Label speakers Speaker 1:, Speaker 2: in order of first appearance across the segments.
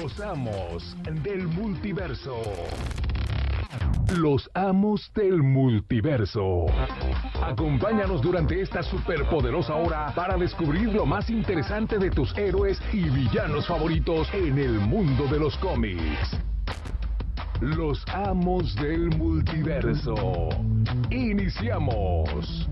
Speaker 1: Los amos del multiverso. Los amos del multiverso. Acompáñanos durante esta superpoderosa hora para descubrir lo más interesante de tus héroes y villanos favoritos en el mundo de los cómics. Los amos del multiverso. Iniciamos.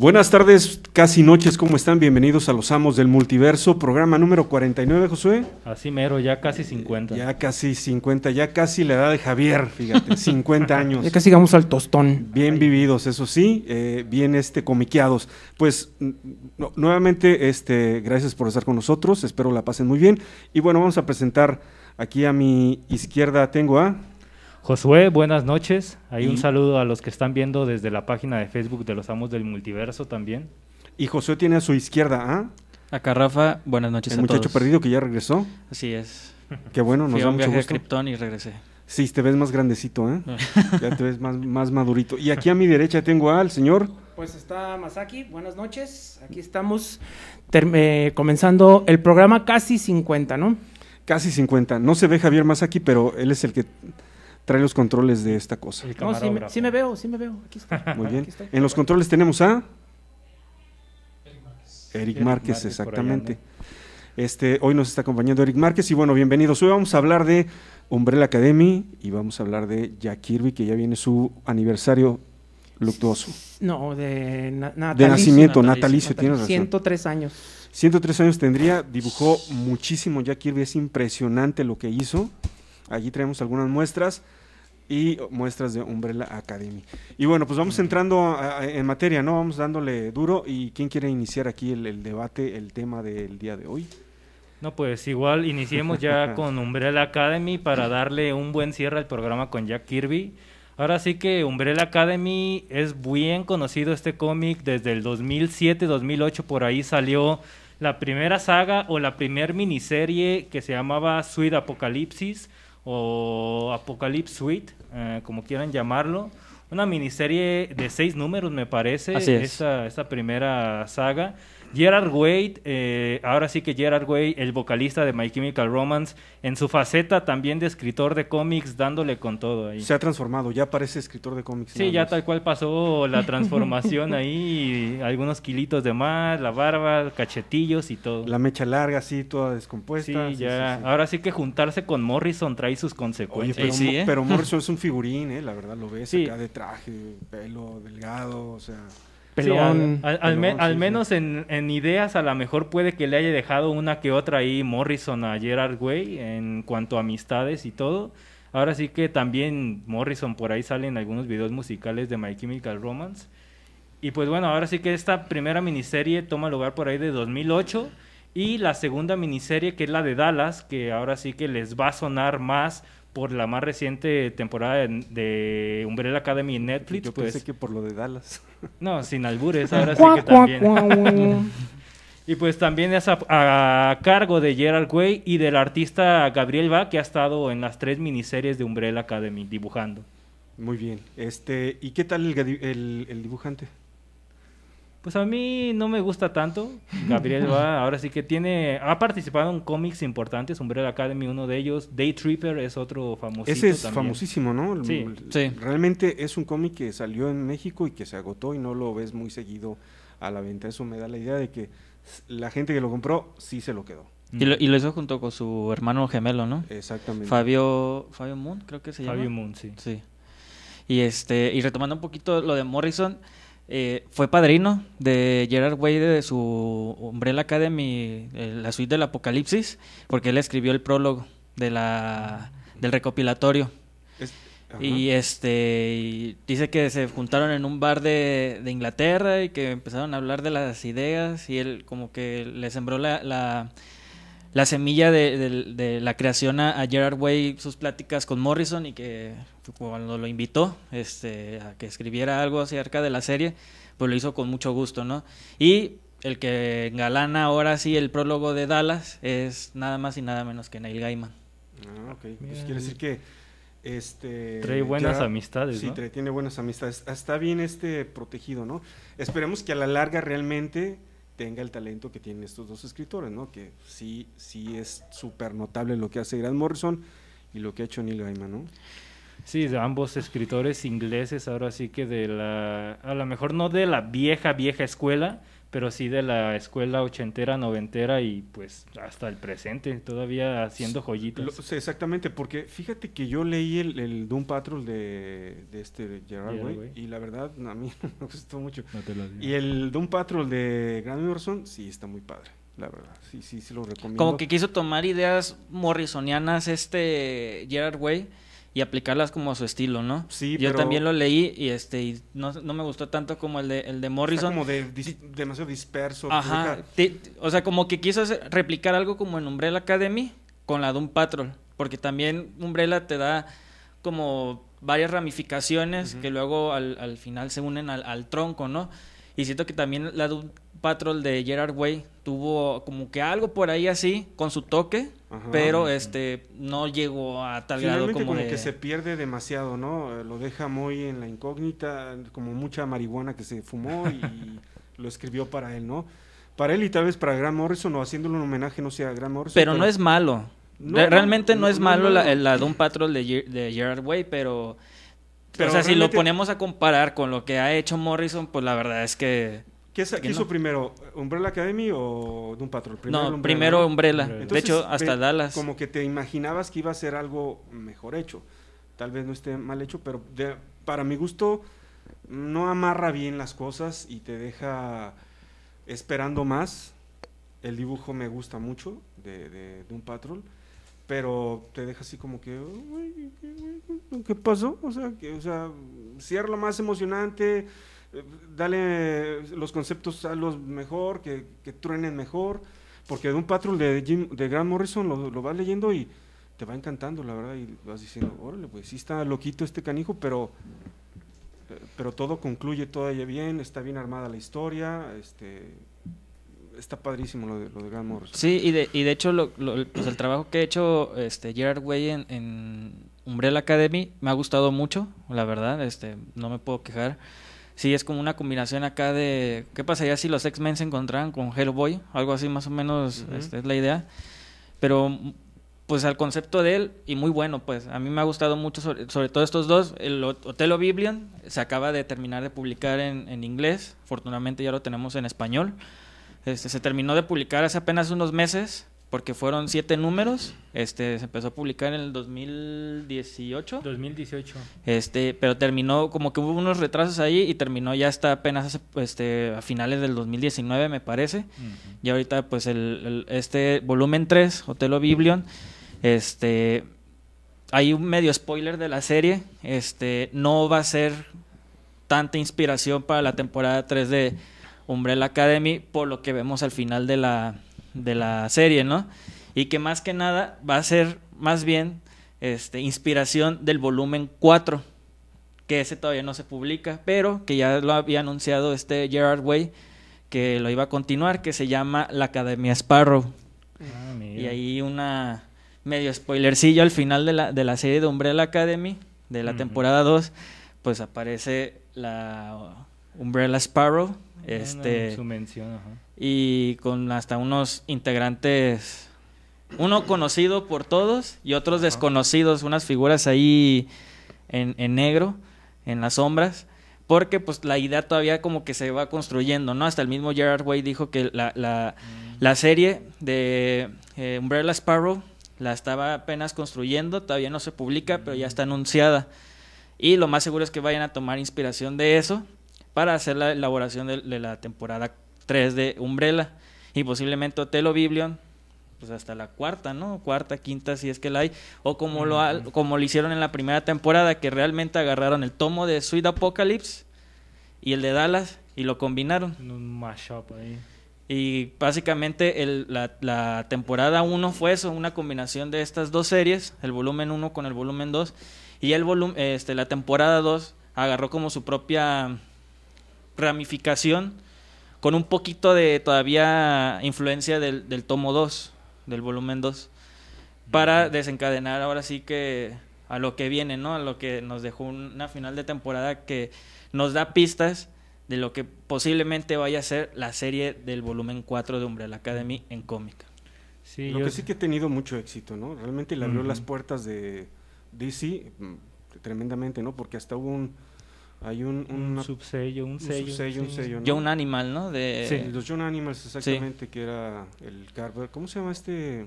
Speaker 2: Buenas tardes, casi noches, ¿cómo están? Bienvenidos a Los Amos del Multiverso, programa número 49, Josué.
Speaker 3: Así mero, ya casi 50.
Speaker 2: Ya casi 50, ya casi la edad de Javier, fíjate, 50 años.
Speaker 4: Ya casi llegamos al tostón.
Speaker 2: Bien vividos, eso sí, eh, bien este comiqueados. Pues no, nuevamente, este, gracias por estar con nosotros, espero la pasen muy bien. Y bueno, vamos a presentar aquí a mi izquierda tengo a...
Speaker 3: Josué, buenas noches. Hay
Speaker 2: Y-
Speaker 3: un saludo a los que están viendo desde la página de Facebook de los Amos del Multiverso también.
Speaker 2: Y Josué tiene a su izquierda a...
Speaker 5: Acá Rafa, buenas noches
Speaker 2: El
Speaker 5: a
Speaker 2: muchacho
Speaker 5: todos.
Speaker 2: perdido que ya regresó.
Speaker 5: Así es.
Speaker 2: Qué bueno, nos
Speaker 5: Fui a
Speaker 2: da
Speaker 5: un
Speaker 2: mucho
Speaker 5: viaje a. Krypton y regresé.
Speaker 2: Sí, te ves más grandecito, ¿eh? ya te ves más, más madurito. Y aquí a mi derecha tengo al señor...
Speaker 4: Pues está Masaki, buenas noches. Aquí estamos term- eh, comenzando el programa casi 50, ¿no?
Speaker 2: Casi 50. No se ve Javier aquí, pero él es el que trae los controles de esta cosa.
Speaker 3: El
Speaker 4: No, sí, me,
Speaker 3: camarógrafo.
Speaker 4: sí me veo, sí me veo. Aquí está.
Speaker 2: Muy bien.
Speaker 4: Aquí estoy.
Speaker 2: En los controles tenemos a Eric
Speaker 3: Eric
Speaker 2: Márquez,
Speaker 3: allá
Speaker 2: exactamente. Este, hoy nos está acompañando Eric Márquez y bueno, bienvenidos. Hoy vamos a hablar de Umbrella Academy y vamos a hablar de Jack Kirby, que ya viene su aniversario luctuoso.
Speaker 4: No, de na-
Speaker 2: De
Speaker 4: natalicio.
Speaker 2: nacimiento,
Speaker 5: natalicio,
Speaker 2: natalicio, tienes razón.
Speaker 4: 103 años.
Speaker 2: 103 años tendría, dibujó muchísimo Jack Kirby, es impresionante lo que hizo. Allí traemos algunas muestras y muestras de Umbrella Academy. Y bueno, pues vamos entrando a- a- en materia, ¿no? Vamos dándole duro. ¿Y quién quiere iniciar aquí el, el debate, el tema del día de hoy?
Speaker 3: No, pues igual iniciemos ya con Umbrella Academy para darle un buen cierre al programa con Jack Kirby. Ahora sí que Umbrella Academy es bien conocido este cómic desde el 2007-2008 por ahí salió la primera saga o la primer miniserie que se llamaba Sweet Apocalipsis o Apocalypse Suite, eh, como quieran llamarlo. Una miniserie de seis números, me parece,
Speaker 5: Así es.
Speaker 3: esta, esta primera saga. Gerard Way, eh, ahora sí que Gerard Way, el vocalista de My Chemical Romance, en su faceta también de escritor de cómics, dándole con todo ahí.
Speaker 2: Se ha transformado, ya parece escritor de cómics.
Speaker 3: Sí, ya tal cual pasó la transformación ahí, algunos kilitos de más, la barba, cachetillos y todo.
Speaker 2: La mecha larga, así, toda descompuesta.
Speaker 3: sí, ya.
Speaker 2: sí.
Speaker 3: Ahora sí que juntarse con Morrison trae sus
Speaker 2: Oye,
Speaker 3: consecuencias.
Speaker 2: pero,
Speaker 5: ¿eh?
Speaker 2: pero Morrison es un figurín, ¿eh? La verdad, lo ves
Speaker 3: Sí.
Speaker 2: acá de traje, pelo delgado, o sea...
Speaker 3: Sí, al, al- al me-
Speaker 2: pelón,
Speaker 3: al
Speaker 2: sí,
Speaker 3: menos en, en ideas a lo mejor puede que le haya dejado una que otra ahí Morrison a Gerard Way en cuanto a amistades y todo. Ahora sí que también Morrison por ahí salen algunos videos musicales de My Chemical Romance. Y pues bueno, ahora sí que esta primera miniserie toma lugar por ahí de 2008 y la segunda miniserie que es la de Dallas, que ahora sí que les va a sonar más por la más reciente temporada de, de Umbrella Academy en Netflix.
Speaker 2: Yo
Speaker 3: pues,
Speaker 2: pensé que por lo de Dallas.
Speaker 3: no, sin albures, ahora sí que también. Y pues también es a, a cargo de Gerard Way y del artista Gabriel Ba, que ha estado en las tres miniseries de Umbrella Academy dibujando.
Speaker 2: Muy bien. Este, ¿y qué tal el, el- el dibujante?
Speaker 3: Pues a mí no me gusta tanto. Gabriel Ba, ahora sí que tiene. Ha participado en cómics importantes, Umbrella Academy, uno de ellos. Day Tripper es otro famosito.
Speaker 2: Ese es
Speaker 3: también.
Speaker 2: famosísimo, ¿no? El-
Speaker 3: Sí.
Speaker 5: Sí.
Speaker 2: Realmente es un cómic que salió en México y que se agotó y no lo ves muy seguido a la venta. Eso me da la idea de que la gente que lo compró sí se lo quedó.
Speaker 5: Y lo, y lo hizo junto con su hermano gemelo, ¿no?
Speaker 2: Exactamente.
Speaker 5: Fabio, Fabio Moon, creo que se llama.
Speaker 3: Fabio Moon, sí.
Speaker 5: Sí. Y este, y retomando un poquito lo de Morrison, eh, fue padrino de Gerard Way de su Umbrella Academy, eh, la suite del Apocalipsis, porque él escribió el prólogo de la del recopilatorio.
Speaker 2: Es-.
Speaker 5: Y este y dice que se juntaron en un bar de, de Inglaterra y que empezaron a hablar de las ideas y él como que le sembró la, la, la semilla de, de- de la creación a, a Gerard Way, sus pláticas con Morrison y que cuando lo invitó este, a que escribiera algo acerca de la serie, pues lo hizo con mucho gusto, ¿no? Y el que engalana ahora sí el prólogo de Dallas es nada más y nada menos que Neil Gaiman.
Speaker 2: Ah, ok. Pues quiere decir que este
Speaker 3: Trae buenas
Speaker 2: ya-
Speaker 3: amistades,
Speaker 2: Sí,
Speaker 3: ¿no?
Speaker 2: trae- tiene buenas amistades. Está bien este protegido, ¿no? Esperemos que a la larga realmente tenga el talento que tienen estos dos escritores, ¿no? Que sí, sí es súper notable lo que hace Grant Morrison y lo que ha hecho Neil Gaiman, ¿no?
Speaker 3: Sí, de ambos escritores ingleses, ahora sí que de la, a lo mejor no de la vieja, vieja escuela, pero sí de la escuela ochentera, noventera y pues hasta el presente, todavía haciendo joyitas.
Speaker 2: Lo- sí, exactamente, porque fíjate que yo leí el, el Doom Patrol de, de este Gerard
Speaker 3: Gerard
Speaker 2: Way,
Speaker 3: Way.
Speaker 2: y la verdad a mí me gustó mucho.
Speaker 3: No te lo digo.
Speaker 2: Y el Doom Patrol de Grant Morrison sí está muy padre, la verdad. Sí, sí, sí lo recomiendo.
Speaker 5: Como que quiso tomar ideas morrisonianas este Gerard Way y aplicarlas como a su estilo, ¿no?
Speaker 2: Sí,
Speaker 5: Yo
Speaker 2: pero-
Speaker 5: también lo leí y este y no, no me gustó tanto como el de el de
Speaker 2: Está
Speaker 5: Morrison.
Speaker 2: como de, dis- demasiado disperso.
Speaker 5: Ajá. o sea, como que quiso hacer- replicar algo como en Umbrella Academy con la Doom Patrol. Porque también Umbrella te da como varias ramificaciones que luego al, al final se unen al, al tronco, ¿no? Y siento que también la Doom Patrol de Gerard Way tuvo como que algo por ahí así, con su toque,
Speaker 2: Ajá.
Speaker 5: pero este no llegó a tal grado como,
Speaker 2: como,
Speaker 5: de...
Speaker 2: que se pierde demasiado, ¿no? Lo deja muy en la incógnita, como mucha marihuana que se fumó y lo escribió para él, ¿no? Para él y tal vez para Grant Morrison o haciéndole un homenaje, no sé, a Grant Morrison.
Speaker 5: Pero no es malo.
Speaker 2: No,
Speaker 5: Re-
Speaker 2: no,
Speaker 5: Realmente no,
Speaker 2: no,
Speaker 5: es malo la, la Doom Patrol de, Ge- de Gerard Way, pero...
Speaker 2: Pero
Speaker 5: o sea, si lo ponemos a comparar con lo que ha hecho Morrison, pues la verdad es que...
Speaker 2: ¿Qué, qué
Speaker 5: que
Speaker 2: hizo
Speaker 5: no.
Speaker 2: primero? ¿Umbrella Academy o Doom Patrol?
Speaker 5: no,
Speaker 2: el Umbrella,
Speaker 5: primero
Speaker 2: ¿no?
Speaker 5: Umbrella.
Speaker 3: Umbrella.
Speaker 5: de
Speaker 2: Entonces,
Speaker 5: hecho, hasta
Speaker 2: ve-
Speaker 5: Dallas.
Speaker 2: Como que te imaginabas que iba a ser algo mejor hecho. Tal vez no esté mal hecho, pero de- para mi gusto no amarra bien las cosas y te deja esperando más. El dibujo me gusta mucho de, de, Doom Patrol, pero te deja así como que, "Uy, ¿qué, pasó? O sea, que, o sea, cierra más emocionante, dale los conceptos a los mejor, que, que truenen mejor, porque Doom Patrol de, Jim, de Grant Morrison lo, lo vas leyendo y te va encantando, la verdad, y vas diciendo, órale, pues sí está loquito este canijo, pero eh, pero todo concluye todavía bien, está bien armada la historia, este está padrísimo lo de, lo de Grant Morrison.
Speaker 5: Sí, y de, y de hecho lo- lo- pues el trabajo que ha hecho este Gerard Way en, en Umbrella Academy me ha gustado mucho, la verdad, este no me puedo quejar. Sí, es como una combinación acá de qué pasaría si los X-Men se encontraran con Hellboy, algo así más o menos este, es la idea. Pero pues al concepto de él y muy bueno, pues a mí me ha gustado mucho sobre, sobre todo estos dos, el Ot- Otelo Biblion se acaba de terminar de publicar en, en inglés, afortunadamente ya lo tenemos en español. Este, se terminó de publicar hace apenas unos meses, porque fueron siete números. Este, se empezó a publicar en el 2018.
Speaker 3: 2018.
Speaker 5: Este, pero terminó, como que hubo unos retrasos ahí y terminó ya hasta apenas hace, este, a finales del 2019, me parece. Y ahorita, pues, el, el- este volumen 3, Otelo Biblion, este, hay un medio spoiler de la serie. Este, no va a ser tanta inspiración para la temporada 3 de Umbrella Academy, por lo que vemos al final de la, de la serie, ¿no? Y que más que nada va a ser más bien este, inspiración del volumen 4, que ese todavía no se publica, pero que ya lo había anunciado este Gerard Way, que lo iba a continuar, que se llama La Academia Sparrow.
Speaker 3: Ah.
Speaker 5: Y ahí una medio spoilercillo al final de la, de la serie de Umbrella Academy, de la temporada 2, pues aparece la Umbrella Sparrow, este,
Speaker 3: Su mención, ajá.
Speaker 5: Y con hasta unos integrantes, uno conocido por todos y otros desconocidos, unas figuras ahí en, en negro, en las sombras, porque pues la idea todavía como que se va construyendo, ¿no? Hasta el mismo Gerard Way dijo que la, la, la serie de eh, Umbrella Sparrow la estaba apenas construyendo, todavía no se publica, pero ya está anunciada. Y lo más seguro es que vayan a tomar inspiración de eso para hacer la elaboración de, de la temporada 3 de Umbrella. Y posiblemente Otelo Biblion, pues hasta la cuarta, ¿no? Cuarta, quinta, si es que la hay. O como, lo, ha- como lo hicieron en la primera temporada, que realmente agarraron el tomo de Sweet Apocalypse y el de Dallas y lo combinaron.
Speaker 3: En un mashup ahí.
Speaker 5: Y básicamente el- la, la temporada 1 fue eso, una combinación de estas dos series, el volumen 1 con el volumen 2. Y el volumen, este, la temporada 2 agarró como su propia ramificación con un poquito de todavía influencia del, del tomo 2, del volumen 2, para desencadenar ahora sí que a lo que viene, ¿no? A lo que nos dejó una final de temporada que nos da pistas de lo que posiblemente vaya a ser la serie del volumen 4 de Umbrella Academy en cómic.
Speaker 3: Sí,
Speaker 2: Lo
Speaker 3: yo
Speaker 2: que sí que ha tenido mucho éxito, ¿no? Realmente le abrió las puertas de DC mm, tremendamente, ¿no? Porque hasta hubo un... Hay un...
Speaker 3: un
Speaker 2: una-
Speaker 3: subsello, un
Speaker 2: un
Speaker 3: sello.
Speaker 2: subsello, un
Speaker 3: sí.
Speaker 2: sello, ¿no?
Speaker 5: John Animal, ¿no? De,
Speaker 2: Sí, los John Animals, exactamente, que era el Carver. ¿Cómo se llama este?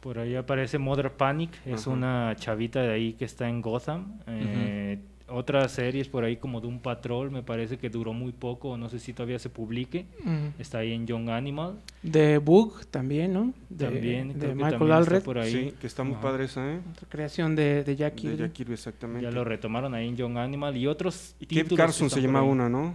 Speaker 3: Por ahí aparece Mother Panic, es
Speaker 2: Ajá.
Speaker 3: una chavita de ahí que está en Gotham. Eh, Otras series por ahí como Doom Patrol, me parece que duró muy poco, no sé si todavía se publique. Está ahí en Young Animal.
Speaker 4: De Bug también, ¿no? De,
Speaker 3: también,
Speaker 4: de
Speaker 3: creo que
Speaker 4: Michael
Speaker 3: también está
Speaker 4: Alred.
Speaker 3: por ahí.
Speaker 2: Sí, que está muy padre esa, ¿eh?
Speaker 4: Otra creación de, de Jack
Speaker 2: De. Jack Kirby, exactamente.
Speaker 3: Ya lo retomaron ahí en Young Animal y otros
Speaker 2: Y Carson se
Speaker 3: están
Speaker 2: llama
Speaker 3: por ahí.
Speaker 2: una, ¿no?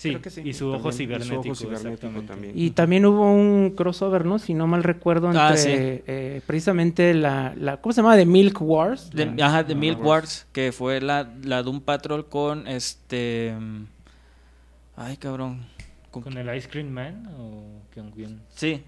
Speaker 3: Sí,
Speaker 4: Creo que sí.
Speaker 3: y su ojo
Speaker 2: También, y su
Speaker 3: cibernético.
Speaker 2: ojo cibernético
Speaker 3: exactamente.
Speaker 2: también.
Speaker 4: Y también hubo un crossover, ¿no? Si no mal recuerdo, entre
Speaker 5: Ah, sí.
Speaker 4: eh, precisamente la, la... ¿Cómo se llama? De Milk Wars.
Speaker 5: de,
Speaker 4: La-
Speaker 5: ajá, de
Speaker 2: Ah,
Speaker 5: Milk
Speaker 2: Wars.
Speaker 5: Wars, que fue la, la Doom Patrol con este... mm, Ay, cabrón. ¿Con
Speaker 3: ¿Con el Ice Cream Man o con quién?
Speaker 5: Sí,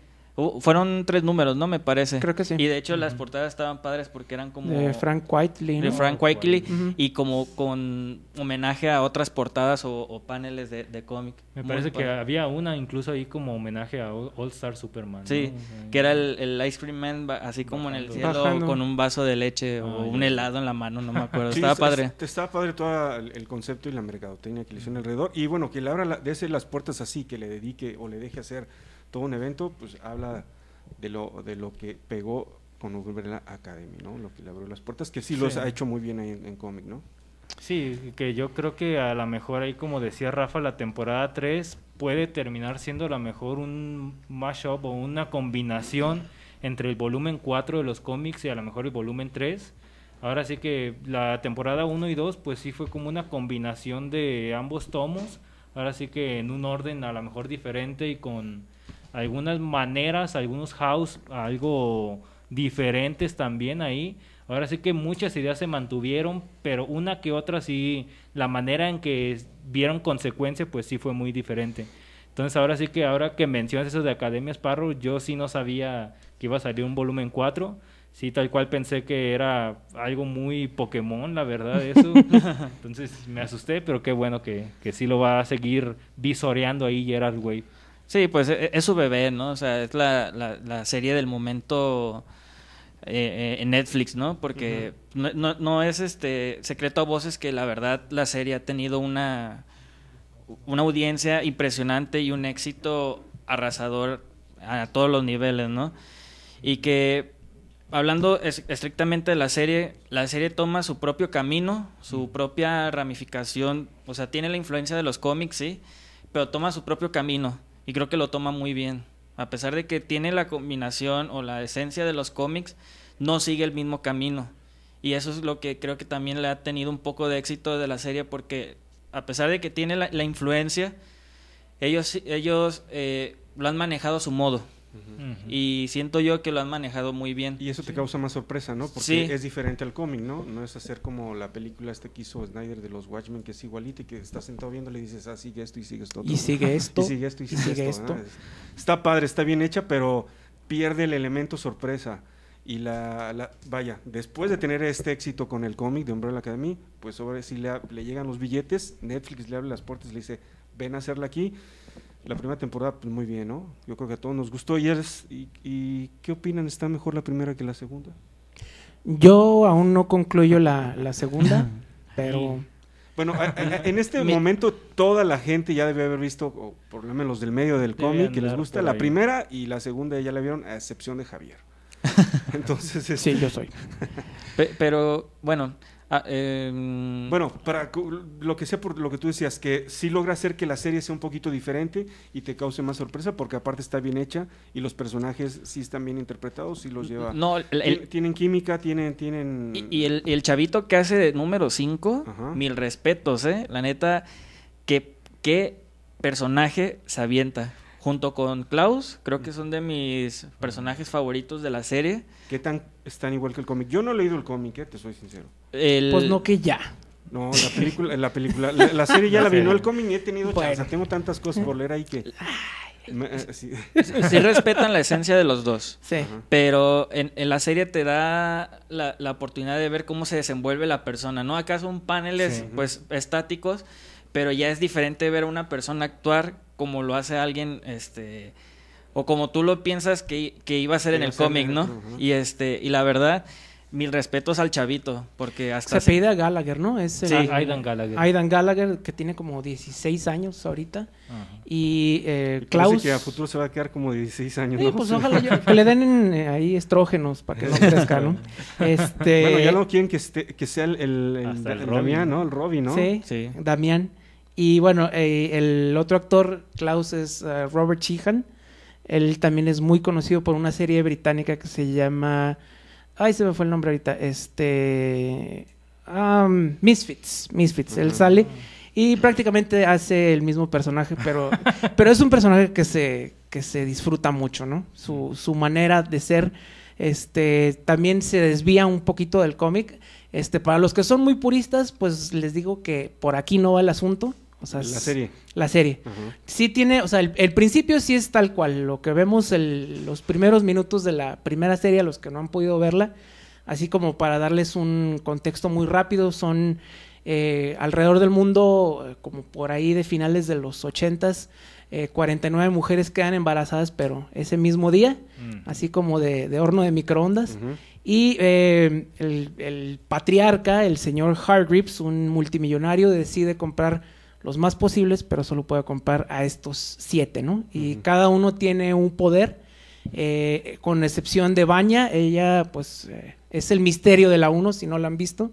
Speaker 5: Fueron tres números, ¿no? Me parece.
Speaker 4: Creo que sí.
Speaker 5: Y de hecho las portadas estaban padres porque eran como...
Speaker 4: De Frank Whiteley, ¿no?
Speaker 5: de Frank Whiteley y como con homenaje a otras portadas o, o paneles de, de cómic.
Speaker 3: Me
Speaker 5: Muy
Speaker 3: parece que
Speaker 5: padre.
Speaker 3: había una incluso ahí como homenaje a All Star Superman.
Speaker 5: Sí,
Speaker 3: ¿no? O sea,
Speaker 5: que era el, el Ice Cream Man así como en el cielo
Speaker 4: Bajando.
Speaker 5: con un vaso de leche o
Speaker 3: Ah,
Speaker 5: un helado en la mano, no me acuerdo.
Speaker 2: Sí,
Speaker 5: Estaba
Speaker 2: es-
Speaker 5: padre.
Speaker 2: es- estaba padre todo el, el concepto y la mercadotecnia que le hicieron alrededor. Y bueno, que le abra la, de las puertas así, que le dedique o le deje hacer todo un evento, pues habla de lo, de lo que pegó con Umbrella Academy, ¿no? Lo que le abrió las puertas, que sí, los ha hecho muy bien ahí en, en cómic, ¿no?
Speaker 3: Sí, que yo creo que a lo mejor ahí, como decía Rafa, la temporada 3 puede terminar siendo a lo mejor un mashup o una combinación entre el volumen 4 de los cómics y a lo mejor el volumen 3. Ahora sí que la temporada 1 y 2 pues sí fue como una combinación de ambos tomos. Ahora sí que en un orden a lo mejor diferente y con algunas maneras, algunos house algo diferentes también ahí. Ahora sí que muchas ideas se mantuvieron, pero una que otra sí, la manera en que vieron consecuencia, pues sí fue muy diferente. Entonces ahora sí que ahora que mencionas eso de Academia Sparrow, yo sí no sabía que iba a salir un volumen 4. Sí, tal cual pensé que era algo muy Pokémon, la verdad, eso. Entonces me asusté, pero qué bueno que, que sí lo va a seguir visoreando ahí Gerard Way.
Speaker 5: Sí, pues e- es su bebé, ¿no? O sea, es la, la, la serie del momento eh, eh, en Netflix, ¿no? Porque no, no, no es este secreto a voces que la verdad la serie ha tenido una, una audiencia impresionante y un éxito arrasador a todos los niveles, ¿no? Y que hablando es- estrictamente de la serie, la serie toma su propio camino, su propia ramificación, o sea, tiene la influencia de los cómics, sí, pero toma su propio camino y creo que lo toma muy bien. A pesar de que tiene la combinación o la esencia de los cómics, no sigue el mismo camino. Y eso es lo que creo que también le ha tenido un poco de éxito de la serie porque a pesar de que tiene la, la influencia, ellos, ellos eh, lo han manejado a su modo. Y siento yo que lo han manejado muy bien.
Speaker 2: Y eso te causa más sorpresa, ¿no? Porque
Speaker 5: Sí.
Speaker 2: es diferente al cómic, ¿no? No es hacer como la película este que hizo Snyder de los Watchmen, que es igualita y que estás sentado viendo y le dices, ah, sigue esto y sigue esto. otro".
Speaker 4: Y sigue esto.
Speaker 2: Y sigue esto y
Speaker 4: y
Speaker 2: sigue,
Speaker 4: sigue
Speaker 2: esto.
Speaker 4: esto.
Speaker 2: Está padre, está bien hecha, pero pierde el elemento sorpresa. Y la, la- vaya, después de tener este éxito con el cómic de Umbrella Academy, pues sobre si le, le llegan los billetes, Netflix le abre las puertas y le dice, ven a hacerla aquí. La primera temporada, pues muy bien, ¿no? Yo creo que a todos nos gustó. ¿Y, eres, y, y qué opinan? ¿Está mejor la primera que la segunda?
Speaker 4: Yo aún no concluyo la, la segunda, pero...
Speaker 2: Bueno, a- a- en este
Speaker 5: Mi-
Speaker 2: momento toda la gente ya debe haber visto, o por lo menos los del medio del cómic, que les gusta la primera y la segunda ya la vieron, a excepción de Javier. Entonces, este,
Speaker 4: Sí, yo soy.
Speaker 5: Pe- pero bueno, ah, em,
Speaker 2: bueno, para lo que sea por lo que tú decías, que sí logra hacer que la serie sea un poquito diferente y te cause más sorpresa, porque aparte está bien hecha y los personajes sí están bien interpretados, sí los lleva.
Speaker 5: no, el- el-
Speaker 2: Tien- tienen química, tienen, tienen.
Speaker 5: y, y el, y el chavito que hace de número 5,
Speaker 2: Ajá.
Speaker 5: mil respetos, ¿eh? La neta, que qué personaje se avienta. Junto con Klaus, creo que son de mis personajes favoritos de la serie.
Speaker 2: ¿Qué tan están igual que el cómic? Yo no he leído el cómic, eh, te soy sincero.
Speaker 5: El-
Speaker 4: Pues no que ya.
Speaker 2: No, la película, la película, la, la serie ya la vi, no
Speaker 3: serie.
Speaker 2: el cómic ni he tenido
Speaker 4: Bueno.
Speaker 2: chance, tengo tantas cosas por leer ahí que... Me- eh, sí.
Speaker 5: sí respetan la esencia de los dos.
Speaker 4: Sí.
Speaker 5: Pero en, en la serie te da la, la oportunidad de ver cómo se desenvuelve la persona, ¿no? Acá son paneles
Speaker 3: Sí.
Speaker 5: pues estáticos, pero ya es diferente ver a una persona actuar como lo hace alguien, este, o como tú lo piensas que, que iba a ser en el cómic, ¿no? Y este, y la verdad, mil respetos al chavito, porque
Speaker 4: Se
Speaker 5: hasta
Speaker 4: apellida Gallagher, ¿no? Es el-
Speaker 3: Sí, Aidan Gallagher.
Speaker 4: Aidan Gallagher, que tiene como 16 años ahorita.
Speaker 3: Ajá.
Speaker 4: Y eh, Klaus.
Speaker 2: que a futuro se va a quedar como de 16 años,
Speaker 4: Sí,
Speaker 2: ¿no?
Speaker 4: pues
Speaker 2: Sí.
Speaker 4: ojalá ya- que le den eh, ahí estrógenos para que no crezca, ¿no? Este,
Speaker 2: Bueno, ya no quieren que, esté, que sea el, el, el,
Speaker 3: Hasta el
Speaker 2: el
Speaker 3: Robin,
Speaker 2: Damián,
Speaker 3: ¿no?
Speaker 2: El Robin, ¿no?
Speaker 4: Sí,
Speaker 5: Sí.
Speaker 4: Damián. Y bueno, eh, el otro actor, Klaus, es eh, Robert Sheehan. Él también es muy conocido por una serie británica que se llama... Ay, se me fue el nombre ahorita. Este... um, Misfits. Misfits. Él sale y prácticamente hace el mismo personaje, pero, pero es un personaje que se, que se disfruta mucho, ¿no? Su, su manera de ser este, también se desvía un poquito del cómic. Este, para los que son muy puristas, pues les digo que por aquí no va el asunto. O sea,
Speaker 2: La serie.
Speaker 4: La serie. Sí tiene, o sea, el, el principio sí es tal cual. Lo que vemos el- los primeros minutos de la primera serie, a los que no han podido verla, así como para darles un contexto muy rápido, son eh, alrededor del mundo, eh, como por ahí de finales de los ochentas, eh, 49 mujeres quedan embarazadas, pero ese mismo día,
Speaker 3: Mm.
Speaker 4: así como de, de horno de microondas. Y eh, el, el patriarca, el señor Hargreaves, un multimillonario, decide comprar los más posibles, pero solo puede comprar a estos siete, ¿no? Y cada uno tiene un poder, eh, con excepción de Baña, ella pues eh, es el misterio de la uno, si no la han visto.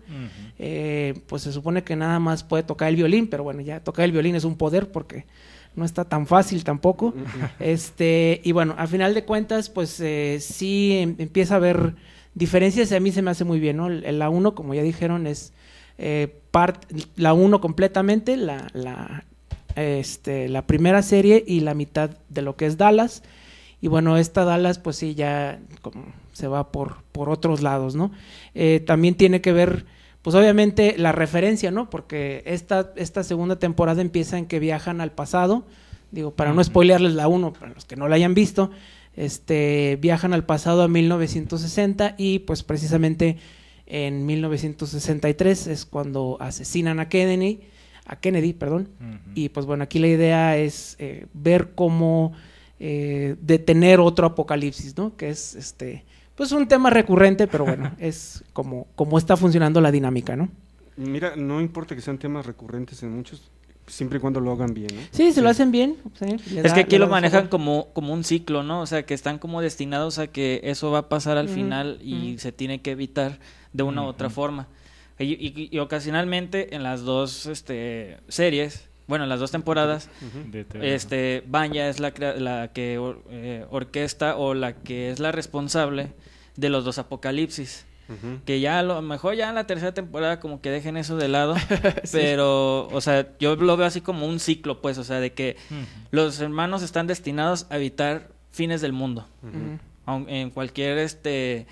Speaker 4: Eh, pues se supone que nada más puede tocar el violín, pero bueno, ya tocar el violín es un poder porque no está tan fácil tampoco. Este, y bueno, a final de cuentas, pues eh, sí em- empieza a haber diferencias y a mí se me hace muy bien, ¿no? El- La 1, como ya dijeron, es eh, part- la 1 completamente, la, la, este, la primera serie y la mitad de lo que es Dallas. Y bueno, esta Dallas, pues sí, ya como se va por, por otros lados, ¿no? Eh, también tiene que ver, pues obviamente, la referencia, ¿no? Porque esta, esta segunda temporada empieza en que viajan al pasado. Digo, para no spoilearles la 1, para los que no la hayan visto, este, viajan al pasado a 1960 y pues precisamente en 1963 es cuando asesinan a Kennedy, a Kennedy, perdón. Y pues bueno, aquí la idea es eh, ver cómo eh, detener otro apocalipsis, ¿no? Que es este, pues un tema recurrente, pero bueno, es como, como está funcionando la dinámica, ¿no?
Speaker 2: Mira, no importa que sean temas recurrentes en muchos, siempre y cuando lo hagan bien, ¿no?
Speaker 4: Sí, se lo hacen bien. sí, le
Speaker 5: Es
Speaker 4: da-
Speaker 5: que aquí lo manejan como, como un ciclo, ¿no? O sea, que están como destinados a que eso va a pasar al final y se tiene que evitar de una u otra forma. Y, y- y ocasionalmente en las dos este, series, bueno, en las dos temporadas, este, Banya es la, la que or- eh, orquesta o la que es la responsable de los dos apocalipsis. Que ya a lo mejor ya en la tercera temporada como que dejen eso de lado, pero, o sea, yo lo veo así como un ciclo, pues, o sea, de que los hermanos están destinados a evitar fines del mundo, en cualquier este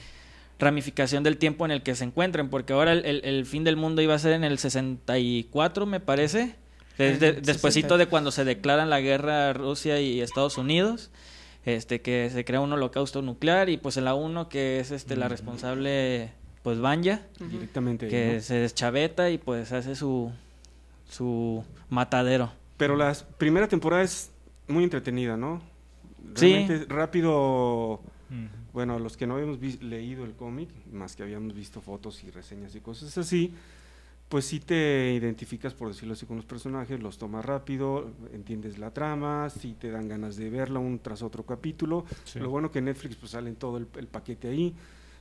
Speaker 5: ramificación del tiempo en el que se encuentren, porque ahora el, el- el fin del mundo iba a ser en el 64, me parece, despuesito
Speaker 4: 60.
Speaker 5: de cuando se declaran la guerra Rusia y Estados Unidos, este que se crea un holocausto nuclear y pues en la 1 que es este la responsable pues Banya,
Speaker 2: Directamente.
Speaker 5: que
Speaker 2: ¿no?
Speaker 5: se deschaveta y pues hace su su matadero.
Speaker 2: Pero la primera temporada es muy entretenida, ¿no?
Speaker 5: Sí.
Speaker 2: Realmente rápido.
Speaker 3: Ujú.
Speaker 2: Bueno, los que no habíamos leído el cómic, más que habíamos visto fotos y reseñas y cosas así, pues sí te identificas, por decirlo así, con los personajes, los tomas rápido, entiendes la trama, sí te dan ganas de verla un tras otro capítulo.
Speaker 3: Sí.
Speaker 2: Lo bueno que Netflix pues salen todo el, el paquete ahí,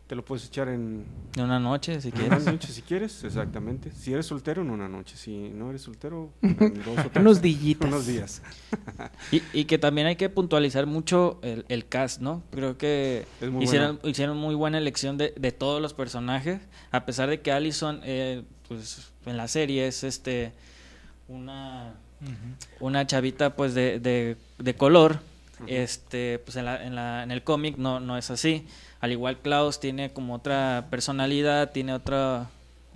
Speaker 2: te lo puedes echar en
Speaker 5: una noche, si
Speaker 2: en
Speaker 5: quieres.
Speaker 2: una noche si quieres, exactamente. Si eres soltero, en una noche. Si no eres soltero, en dos o tres.
Speaker 4: Unos.
Speaker 2: Unos días.
Speaker 5: Y, y que también hay que puntualizar mucho el, el cast, ¿no? Creo que
Speaker 2: Es muy
Speaker 5: hicieron, hicieron muy buena elección de, de todos los personajes, a pesar de que Allison, eh, pues en la serie es este una, una chavita pues de, de, de color, este pues en, la, en, la, en el cómic no, no es así. Al igual Klaus tiene como otra personalidad, tiene otra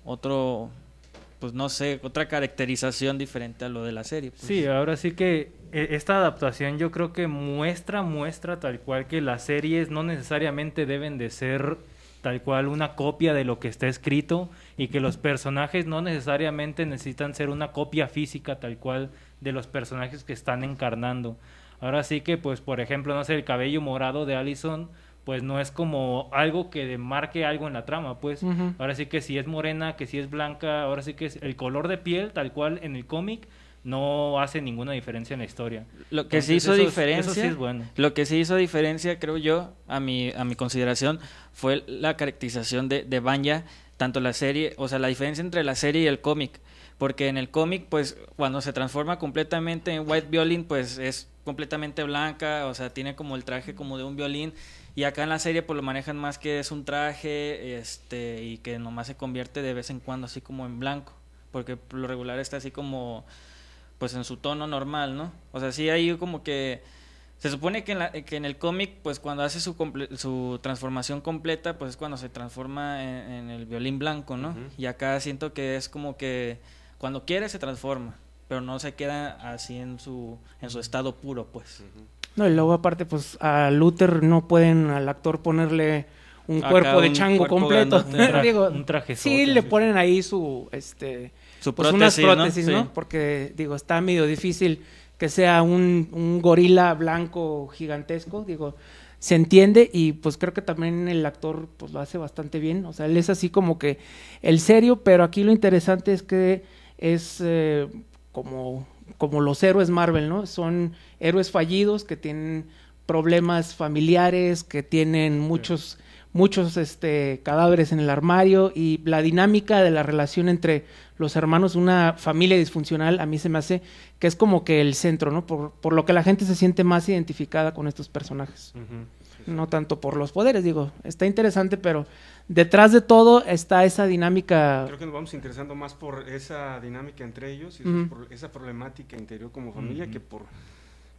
Speaker 5: otro pues no sé, otra caracterización diferente a lo de la serie. pues.
Speaker 3: Sí, ahora sí que eh, esta adaptación yo creo que muestra, muestra tal cual que las series no necesariamente deben de ser tal cual una copia de lo que está escrito y que los personajes no necesariamente necesitan ser una copia física tal cual de los personajes que están encarnando. Ahora sí que, pues, por ejemplo, no sé, el cabello morado de Allison, pues no es como algo que marque algo en la trama, pues. Ahora sí que si es morena, que si es blanca, ahora sí que es el color de piel, tal cual en el cómic, no hace ninguna diferencia en la historia.
Speaker 5: Lo que sí
Speaker 3: Entonces,
Speaker 5: hizo
Speaker 3: eso es-
Speaker 5: diferencia,
Speaker 3: eso sí es bueno.
Speaker 5: lo que sí hizo diferencia, creo yo, a mi, a mi consideración, fue la caracterización de, de Vanya, tanto la serie, o sea, la diferencia entre la serie y el cómic. Porque en el cómic, pues, cuando se transforma completamente en White Violin, pues es completamente blanca, o sea, tiene como el traje como de un violín. Y acá en la serie, pues lo manejan más que es un traje, este, y que nomás se convierte de vez en cuando así como en blanco. Porque por lo regular está así como pues en su tono normal, ¿no? O sea, sí hay como que se supone que en, la- que en el cómic, pues cuando hace su, comple- su transformación completa, pues es cuando se transforma en, en el violín blanco, ¿no? Y acá siento que es como que cuando quiere se transforma, pero no se queda así en su en su estado puro, pues.
Speaker 4: No, y luego aparte, pues a Luther no pueden al actor ponerle un
Speaker 5: Acá
Speaker 4: cuerpo de chango
Speaker 5: cuerpo
Speaker 4: completo.
Speaker 5: grandote.
Speaker 3: Un tra-
Speaker 4: Digo,
Speaker 3: un trajezote,
Speaker 4: sí le ponen ahí su, este,
Speaker 5: Su
Speaker 4: pues unas
Speaker 5: prótesis, ¿no?
Speaker 4: prótesis, ¿no?
Speaker 5: Sí.
Speaker 4: Porque, digo, está medio difícil que sea un, un gorila blanco gigantesco, digo, se entiende y pues creo que también el actor pues lo hace bastante bien, o sea, él es así como que el serio, pero aquí lo interesante es que es eh, como, como los héroes Marvel, ¿no? Son héroes fallidos que tienen problemas familiares, que tienen muchos muchos este cadáveres en el armario y la dinámica de la relación entre los hermanos, una familia disfuncional, a mí se me hace que es como que el centro, ¿no? Por, por lo que la gente se siente más identificada con estos personajes. No tanto por los poderes, digo, está interesante, pero detrás de todo está esa dinámica.
Speaker 2: Creo que nos vamos interesando más por esa dinámica entre ellos y esa problemática interior como familia
Speaker 3: Ujú.
Speaker 2: que por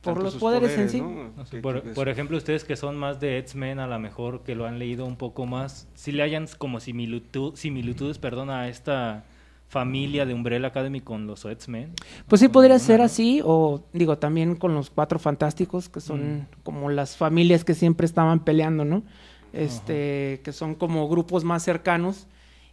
Speaker 4: Por los poderes en sí.
Speaker 2: ¿no?
Speaker 3: No sé,
Speaker 2: Que-
Speaker 3: por, ejemplo, ustedes que son más de X-Men, a lo mejor que lo han leído un poco más, si le hayan como similitud, similitudes perdón, a esta familia de Umbrella Academy con los X-Men.
Speaker 4: Pues sí podría
Speaker 3: alguna,
Speaker 4: ser
Speaker 3: ¿no?
Speaker 4: así, o digo, también con los cuatro fantásticos, que son como las familias que siempre estaban peleando, ¿no? Este, que son como grupos más cercanos.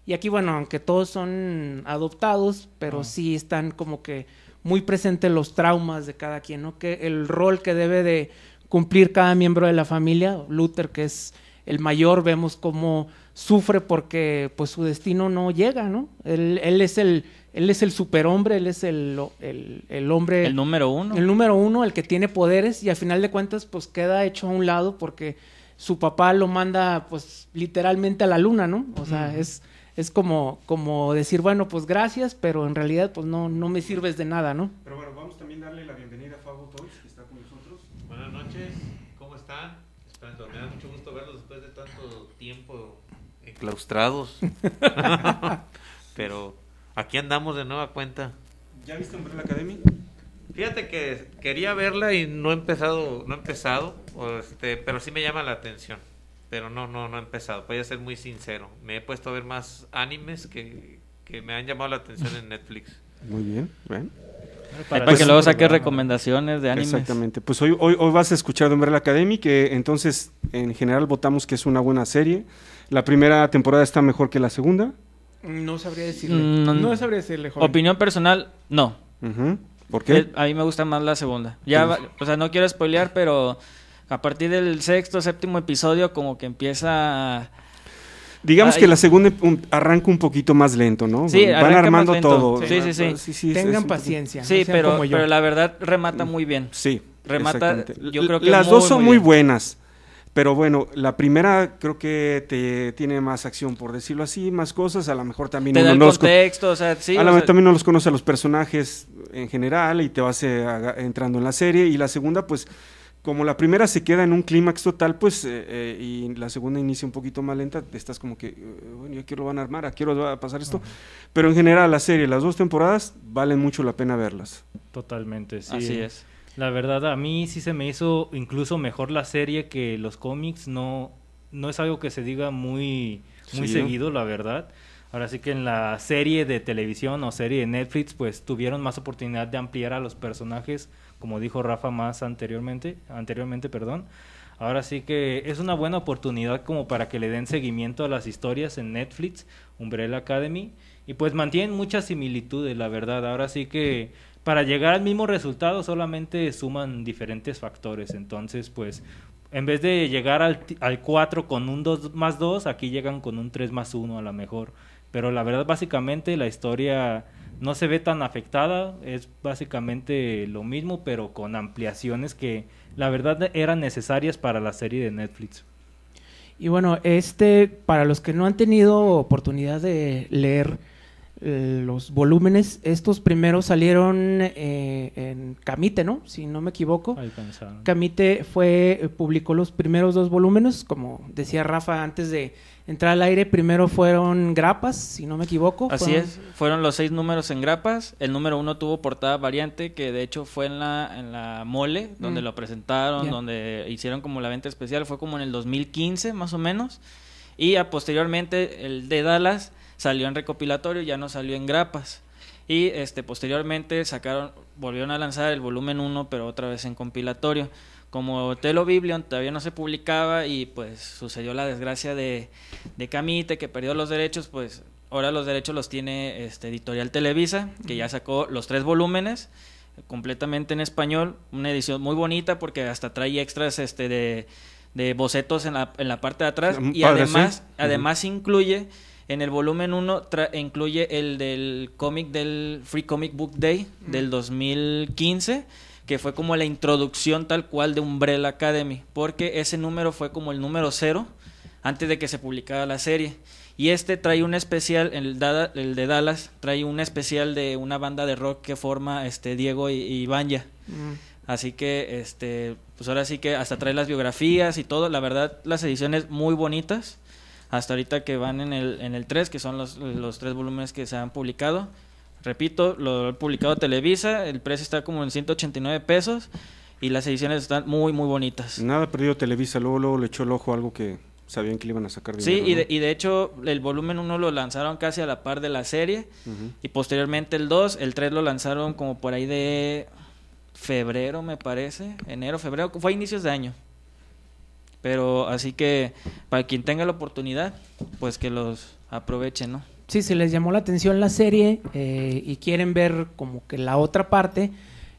Speaker 4: Y aquí, bueno, aunque todos son adoptados, pero sí están como que muy presentes los traumas de cada quien, ¿no? Que el rol que debe de cumplir cada miembro de la familia, Luther, que es el mayor, vemos cómo sufre porque pues su destino no llega, ¿no? Él, él es el él es el superhombre, él es el, el, el hombre
Speaker 5: El número uno.
Speaker 4: el número uno, el que tiene poderes y al final de cuentas pues queda hecho a un lado porque su papá lo manda pues literalmente a la luna, ¿no? O sea, es, es como, como decir, bueno, pues gracias, pero en realidad pues no, no me sirves de nada, ¿no?
Speaker 2: Pero bueno, vamos también a darle la bienvenida a Fabo Toys, que está con nosotros.
Speaker 6: Buenas noches, ¿cómo están? Esperando, me da mucho gusto verlos después de tanto tiempo enclaustrados. Pero aquí andamos de nueva cuenta.
Speaker 2: ¿Ya viste Umbrella Academy?
Speaker 6: Fíjate que quería verla y no he empezado, no he empezado, este, pero sí me llama la atención. Pero no, no, no he empezado. Voy a ser muy sincero. Me he puesto a ver más animes que, que me han llamado la atención en Netflix.
Speaker 2: Muy bien, ¿ven?
Speaker 5: Para
Speaker 2: Pues-
Speaker 5: que luego saque recomendaciones de animes.
Speaker 2: Exactamente. Pues hoy, hoy, hoy vas a escuchar de Umbrella Academy, que entonces en general votamos que es una buena serie. La primera temporada está mejor que la segunda.
Speaker 4: No sabría decirle.
Speaker 5: Mm, no-
Speaker 4: no sabría decirle, joven.
Speaker 5: Opinión personal, no.
Speaker 2: Ujú. ¿Por qué?
Speaker 5: Eh, A mí me gusta más la segunda. Ya, va- o sea, no quiero spoilear, pero a partir del sexto, séptimo episodio, como que empieza. a-
Speaker 2: Digamos
Speaker 5: Ay.
Speaker 2: que la segunda un- arranca un poquito más lento, ¿no?
Speaker 5: Sí,
Speaker 2: Van armando
Speaker 5: lento.
Speaker 2: todo.
Speaker 5: Sí, sí, sí.
Speaker 4: Tengan paciencia.
Speaker 5: Sí,
Speaker 4: no
Speaker 5: pero, la verdad remata muy bien.
Speaker 2: Sí.
Speaker 5: Remata, yo creo que
Speaker 2: Las
Speaker 5: muy,
Speaker 2: dos son
Speaker 5: muy
Speaker 2: muy
Speaker 5: bien.
Speaker 2: buenas. Pero bueno, la primera creo que te tiene más acción, por decirlo así, más cosas. A lo mejor también
Speaker 5: Te da
Speaker 2: uno
Speaker 5: el
Speaker 2: no
Speaker 5: contexto, o sea, sí.
Speaker 2: a lo
Speaker 5: sea,
Speaker 2: mejor también no los conoce a los personajes en general y te vas eh, entrando en la serie. Y la segunda, pues, como la primera se queda en un clímax total, pues, eh, eh, y la segunda inicia un poquito más lenta, estás como que, bueno, ya quiero van a armar, a quiero va a pasar esto. Pero en general, la serie, las dos temporadas, valen mucho la pena verlas.
Speaker 3: Totalmente, sí.
Speaker 5: Así es.
Speaker 3: La verdad, a mí sí se me hizo incluso mejor la serie que los cómics. No, no es algo que se diga muy, muy
Speaker 2: Sí.
Speaker 3: seguido, la verdad. Ahora sí que en la serie de televisión o serie de Netflix, pues tuvieron más oportunidad de ampliar a los personajes, como dijo Rafa más anteriormente, anteriormente, perdón. Ahora sí que es una buena oportunidad como para que le den seguimiento a las historias en Netflix, Umbrella Academy, y pues mantienen muchas similitudes, la verdad. Ahora sí que para llegar al mismo resultado solamente suman diferentes factores, entonces pues en vez de llegar al, al 4 con un 2 más 2, aquí llegan con un 3 más 1 a lo mejor. Pero la verdad, básicamente, la historia no se ve tan afectada. Es básicamente lo mismo, pero con ampliaciones que la verdad eran necesarias para la serie de Netflix.
Speaker 4: Y bueno, este, para los que no han tenido oportunidad de leer los volúmenes, estos primeros salieron eh, en Camite, ¿no? Si no me equivoco. Camite fue, eh, publicó los primeros dos volúmenes, como decía Rafa antes de entrar al aire, primero fueron grapas, si no me equivoco.
Speaker 5: Así
Speaker 4: fueron-
Speaker 5: es, fueron los seis números en grapas. El número uno tuvo portada variante, que de hecho fue en la, en la mole, donde
Speaker 4: Mm.
Speaker 5: lo presentaron, donde hicieron como la venta especial. Fue como en el 2015, más o menos. Y a posteriormente, el de Dallas salió en recopilatorio, ya no salió en grapas. Y este posteriormente sacaron, volvieron a lanzar el volumen 1, pero otra vez en compilatorio. Como Telo Biblion todavía no se publicaba y pues sucedió la desgracia de, de Camite que perdió los derechos, pues ahora los derechos los tiene este Editorial Televisa, que ya sacó los tres volúmenes completamente en español, una edición muy bonita porque hasta trae extras este de, de bocetos en la, en la parte de atrás
Speaker 2: Mm,
Speaker 5: y además
Speaker 2: sí.
Speaker 5: además incluye en el volumen 1 incluye el del cómic del Free Comic Book Day del 2015 que fue como la introducción tal cual de Umbrella Academy, porque ese número fue como el número cero antes de que se publicara la serie. Y este trae un especial, el, Dada- el de Dallas, trae un especial de una banda de rock que forma este Diego y, y Banya.
Speaker 4: Mm.
Speaker 5: Así que, este, pues ahora sí que hasta trae las biografías y todo. La verdad, las ediciones muy bonitas. Hasta ahorita que van en el, en el 3, que son los, los tres volúmenes que se han publicado. Repito, lo ha publicado Televisa. El precio está como en 189 pesos. Y las ediciones están muy, muy bonitas.
Speaker 2: Nada perdido Televisa, luego, luego le echó el ojo a algo que sabían que le iban a sacar
Speaker 5: Sí,
Speaker 2: dinero.
Speaker 5: y
Speaker 2: ¿no?
Speaker 5: de, y de hecho, el volumen 1 lo lanzaron casi a la par de la serie.
Speaker 2: Ujú.
Speaker 5: Y posteriormente el 2, el 3 lo lanzaron como por ahí de febrero, me parece. Enero, febrero, fue a inicios de año. Pero así que para quien tenga la oportunidad, pues que los aprovechen, ¿no?
Speaker 4: Sí, si les llamó la atención la serie eh, y quieren ver como que la otra parte,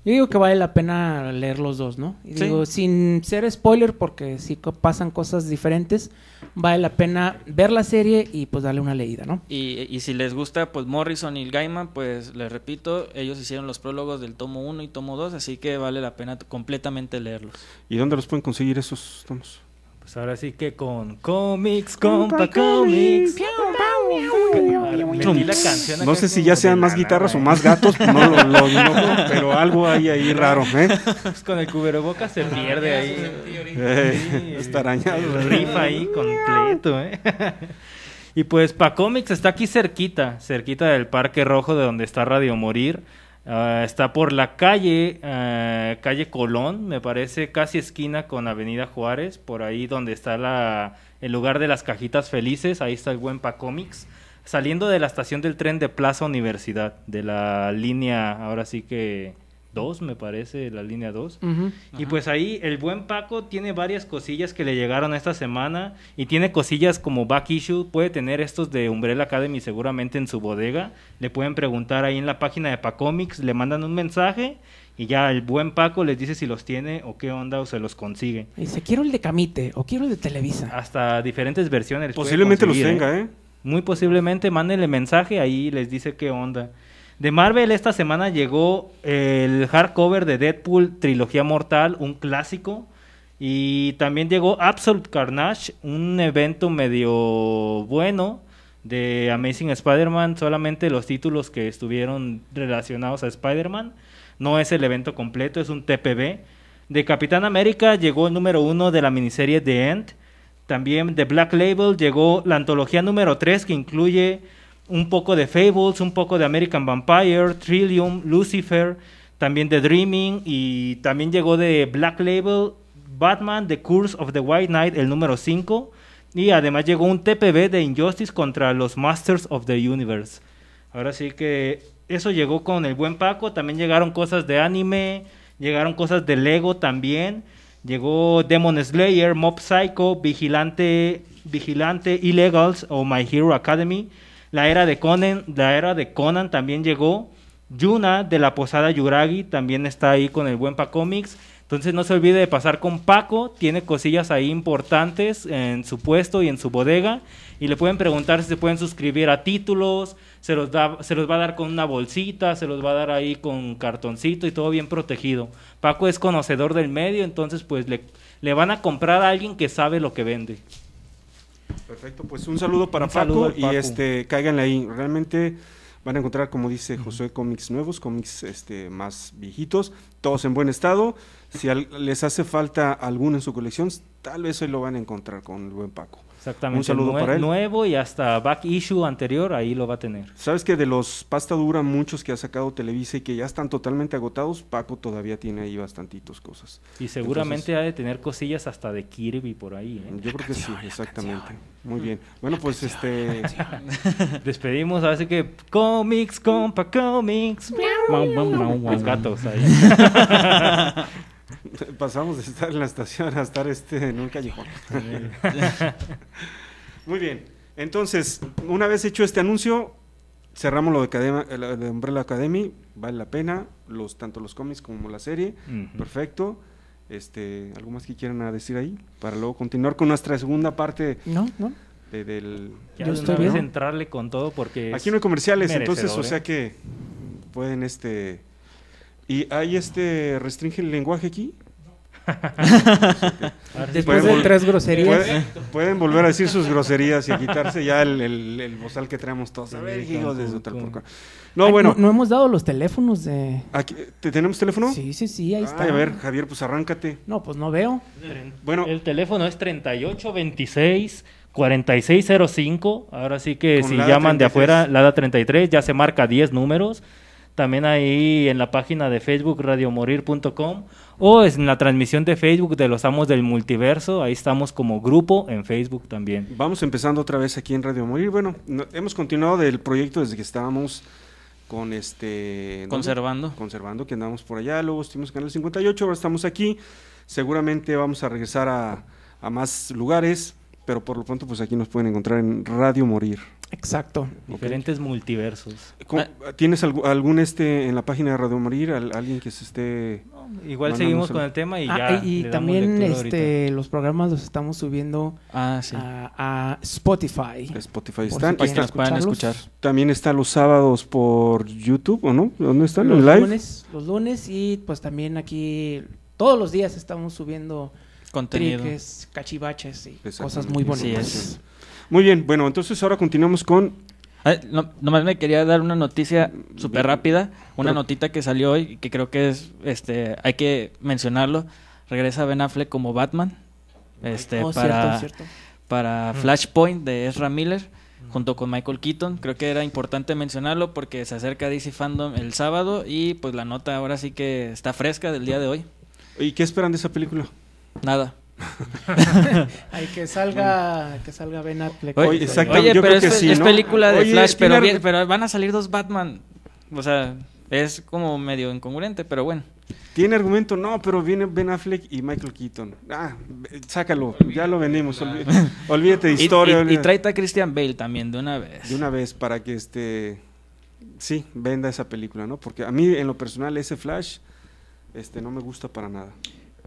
Speaker 4: yo digo que vale la pena leer los dos, ¿no? Y
Speaker 5: Sí.
Speaker 4: digo, sin ser spoiler, porque si pasan cosas diferentes, vale la pena ver la serie y pues darle una leída, ¿no?
Speaker 5: Y, y si les gusta, pues Morrison y Gaiman, pues les repito, ellos hicieron los prólogos del tomo 1 y tomo 2, así que vale la pena completamente leerlos.
Speaker 2: ¿Y dónde los pueden conseguir esos tomos?
Speaker 3: Pues ahora sí que con cómics, compa cómics. Metí la canción
Speaker 2: No sé si ya sean más guitarras o más gatos, pues no lo, pero algo hay ahí raro, ¿eh?
Speaker 3: Pues con el cubrebocas se pierde ahí.
Speaker 2: Eh, está arañado.
Speaker 3: El riff ahí completo, ¿eh? y pues Pa Comics está aquí cerquita, cerquita del Parque Rojo de donde está Radio Morir. Ah, está por la calle, ah, calle Colón, me parece, casi esquina con Avenida Juárez, por ahí donde está la, el lugar de las cajitas felices, ahí está el buen Pa Comics. Saliendo de la estación del tren de Plaza Universidad, de la línea, ahora sí que 2, me parece, la línea 2.
Speaker 4: Ujú.
Speaker 3: Y pues ahí el buen Paco tiene varias cosillas que le llegaron esta semana y tiene cosillas como back issue, puede tener estos de Umbrella Academy seguramente en su bodega, le pueden preguntar ahí en la página de Pacomics, le mandan un mensaje y ya el buen Paco les dice si los tiene o qué onda o se los consigue.
Speaker 4: Dice, quiero el de Camite o quiero el de Televisa.
Speaker 3: Hasta diferentes versiones.
Speaker 2: Posiblemente los
Speaker 3: conseguir,
Speaker 2: tenga, ¿eh?
Speaker 3: Muy posiblemente mándenle mensaje ahí les dice qué onda. De Marvel esta semana llegó el hardcover de Deadpool Trilogía Mortal, un clásico. Y también llegó Absolute Carnage, un evento medio bueno de Amazing Spider-Man, solamente los títulos que estuvieron relacionados a Spider-Man. No es el evento completo, es un TPB. De Capitán América llegó el número uno de la miniserie The End. También de Black Label llegó la antología número 3 que incluye un poco de Fables, un poco de American Vampire, Trillium, Lucifer, también de Dreaming y también llegó de Black Label Batman, The Curse of the White Knight, el número 5 y además llegó un TPB de Injustice contra los Masters of the Universe. Ahora sí que eso llegó con el buen Paco, también llegaron cosas de anime, llegaron cosas de Lego también. Llegó Demon Slayer, Mob Psycho, Vigilante, Vigilante Illegals o My Hero Academy. La era de Conan, la era de Conan también llegó. Yuna de la Posada Yuragi también está ahí con el buen Pa Comics. Entonces no se olvide de pasar con Paco, tiene cosillas ahí importantes en su puesto y en su bodega y le pueden preguntar si se pueden suscribir a títulos, se los, da, se los va a dar con una bolsita, se los va a dar ahí con cartoncito y todo bien protegido. Paco es conocedor del medio, entonces pues le van a comprar a alguien que sabe lo que vende.
Speaker 2: Perfecto, pues un saludo para
Speaker 3: Un
Speaker 2: Paco y
Speaker 3: Paco.
Speaker 2: este cáiganle ahí. Realmente van a encontrar, como dice Josué, cómics nuevos, cómics este más viejitos, todos en buen estado. Si al- les hace falta alguno en su colección, tal vez hoy lo van a encontrar con el buen Paco.
Speaker 3: Exactamente.
Speaker 2: Un saludo
Speaker 3: nue-
Speaker 2: para él.
Speaker 3: Nuevo y hasta back issue anterior, ahí lo va a tener.
Speaker 2: Sabes que de los pasta dura, muchos que ha sacado Televisa y que ya están totalmente agotados, Paco todavía tiene ahí bastantitos cosas.
Speaker 3: Y seguramente ha de tener cosillas hasta de Kirby por ahí. ¿eh?
Speaker 2: Yo creo que sí, exactamente. Muy bien. Bueno, pues este
Speaker 3: Despedimos, así que Comics, compa, Comics. Los gatos ahí.
Speaker 2: pasamos de estar en la estación a estar este en un callejón. Muy bien. Entonces, una vez hecho este anuncio, cerramos lo de, Academa- eh, de Umbrella Academy. Vale la pena, los, tanto los cómics como la serie.
Speaker 3: Ujú.
Speaker 2: Perfecto. Este, ¿Algo más que quieran decir ahí? Para luego continuar con nuestra segunda parte
Speaker 4: No, no.
Speaker 2: de- del...
Speaker 3: Ya
Speaker 4: Yo estoy bien.
Speaker 3: entrarle con todo porque
Speaker 2: Aquí no hay comerciales, entonces, o sea
Speaker 3: ¿eh?
Speaker 2: que pueden este... ¿Y hay este restringe el lenguaje aquí?
Speaker 4: Después
Speaker 2: Pueden
Speaker 4: de tres groserías.
Speaker 2: Pueden, pueden volver a decir sus groserías y a quitarse ya el, el, el bozal que traemos todos. A ver, hijos de su tal por cual. No,
Speaker 4: Ay,
Speaker 2: bueno,
Speaker 4: no, no hemos dado los teléfonos de.
Speaker 2: aquí, ¿te- ¿tenemos teléfono?
Speaker 4: Sí, sí, sí, ahí está.
Speaker 2: A ver, Javier, pues arráncate.
Speaker 4: No, pues no veo.
Speaker 2: Bueno,
Speaker 3: El teléfono es 3826 4605. Ahora sí que
Speaker 2: Con
Speaker 3: si
Speaker 2: la
Speaker 3: llaman de
Speaker 2: 33.
Speaker 3: afuera, la da 33, ya se marca 10 números. También ahí en la página de Facebook radiomorir.com o en la transmisión de Facebook de los amos del multiverso, ahí estamos como grupo en Facebook también.
Speaker 2: vamos empezando otra vez aquí en Radio Morir. Bueno, no- hemos continuado del proyecto desde que estábamos con este...
Speaker 5: Conservando.
Speaker 2: Conservando, que andamos por allá, luego estuvimos en Canal 58, ahora estamos aquí. Seguramente vamos a regresar a, a más lugares, pero por lo pronto pues aquí nos pueden encontrar en Radio Morir.
Speaker 4: Exacto.
Speaker 3: Diferentes multiversos.
Speaker 2: ¿Cómo- ¿Tienes algún este en la página de Radio Morir? al- ¿Alguien que se esté...?
Speaker 3: Igual seguimos con el tema y
Speaker 4: Ah,
Speaker 3: ya.
Speaker 4: y también
Speaker 3: ahorita.
Speaker 4: este, los programas los estamos subiendo
Speaker 5: Ah, sí.
Speaker 4: a, a Spotify.
Speaker 2: Spotify están.
Speaker 4: si quieren
Speaker 2: Está-
Speaker 5: Los pueden escuchar.
Speaker 2: también están los sábados por YouTube, ¿o no? ¿Dónde están?
Speaker 4: Los
Speaker 2: ¿En live?
Speaker 4: lunes, los lunes y pues también aquí todos los días estamos subiendo
Speaker 5: Contenido.
Speaker 4: triques, cachivaches y cosas muy bonitas.
Speaker 5: es.
Speaker 2: Muy bien, bueno, entonces ahora continuamos con...
Speaker 5: No- nomás me quería dar una noticia súper rápida, una
Speaker 2: Pero-
Speaker 5: notita que salió hoy y que creo que es, este, hay que mencionarlo. Regresa Ben Affleck como Batman, este,
Speaker 4: Oh,
Speaker 5: para,
Speaker 4: cierto, cierto.
Speaker 5: para Flashpoint de Ezra Miller, junto con Michael Keaton. Creo que era importante mencionarlo porque se acerca DC Fandom el sábado y pues la nota ahora sí que está fresca del día de hoy.
Speaker 2: ¿Y qué esperan de esa película?
Speaker 5: Nada.
Speaker 4: Ay, que salga, que salga Ben Affleck.
Speaker 2: Oye,
Speaker 5: Oye,
Speaker 2: exacto,
Speaker 5: Oye,
Speaker 2: yo
Speaker 5: pero
Speaker 2: creo
Speaker 5: es,
Speaker 2: que sí,
Speaker 5: es
Speaker 2: ¿no?
Speaker 5: película de
Speaker 2: Oye,
Speaker 5: Flash, pero,
Speaker 2: tiene-
Speaker 5: bien- pero van a salir dos Batman. O sea, es como medio incongruente, pero bueno.
Speaker 2: ¿Tiene argumento? No, pero viene Ben Affleck y Michael Keaton. Ah, sácalo, ya lo vendimos. olví- Olvídate de historia.
Speaker 5: y, y, tráete a Christian Bale también de una vez.
Speaker 2: de una vez para que este sí venda esa película, ¿no? Porque a mí en lo personal ese Flash este no me gusta para nada.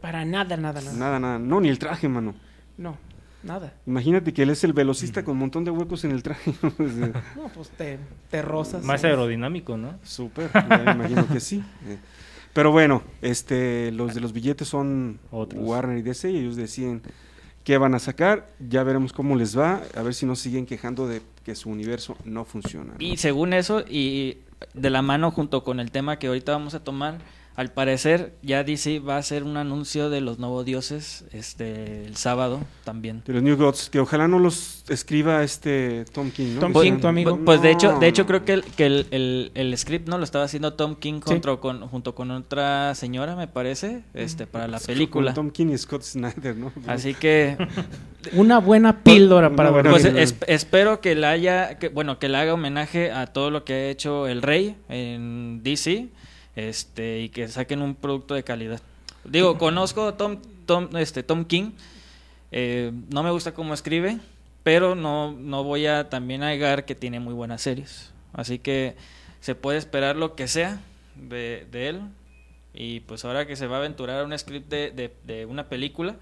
Speaker 4: Para nada, nada, nada.
Speaker 2: Nada, nada. No, ni el traje, mano.
Speaker 4: No, nada.
Speaker 2: Imagínate que él es el velocista con un montón de huecos en el traje.
Speaker 4: No, pues te, te rozas.
Speaker 3: Más aerodinámico, ¿no?
Speaker 2: Súper, me imagino que sí. Eh, Pero bueno, este, los de los billetes son
Speaker 3: Otros.
Speaker 2: Warner y DC y ellos deciden qué van a sacar. Ya veremos cómo les va, a ver si no siguen quejando de que su universo no funciona. ¿no?
Speaker 5: Y según eso, y de la mano junto con el tema que ahorita vamos a tomar, al parecer ya DC va a hacer un anuncio de los nuevos dioses este el sábado también.
Speaker 2: De los New Gods, que ojalá no los escriba este Tom King, ¿no?
Speaker 4: Tom King, tu amigo.
Speaker 5: Pues de hecho,
Speaker 2: No,
Speaker 5: de hecho
Speaker 2: no.
Speaker 5: creo que el, que el, el- el script no lo estaba haciendo Tom King
Speaker 4: Sí.
Speaker 5: junto con junto con otra señora, me parece, este para la película.
Speaker 2: Con Tom King y Scott Snyder, ¿no?
Speaker 5: Así que
Speaker 4: Una buena píldora para
Speaker 2: buena
Speaker 5: Pues
Speaker 2: píldora.
Speaker 5: es- espero que le haya, que, bueno, que le haga homenaje a todo lo que ha hecho el Rey en DC, este, y que saquen un producto de calidad. Digo, conozco a Tom, Tom, este, Tom King. Eh, no me gusta cómo escribe, pero no, no voy a también negar que tiene muy buenas series. Así que se puede esperar lo que sea de, de él. Y pues ahora que se va a aventurar a un script de, de, de una película,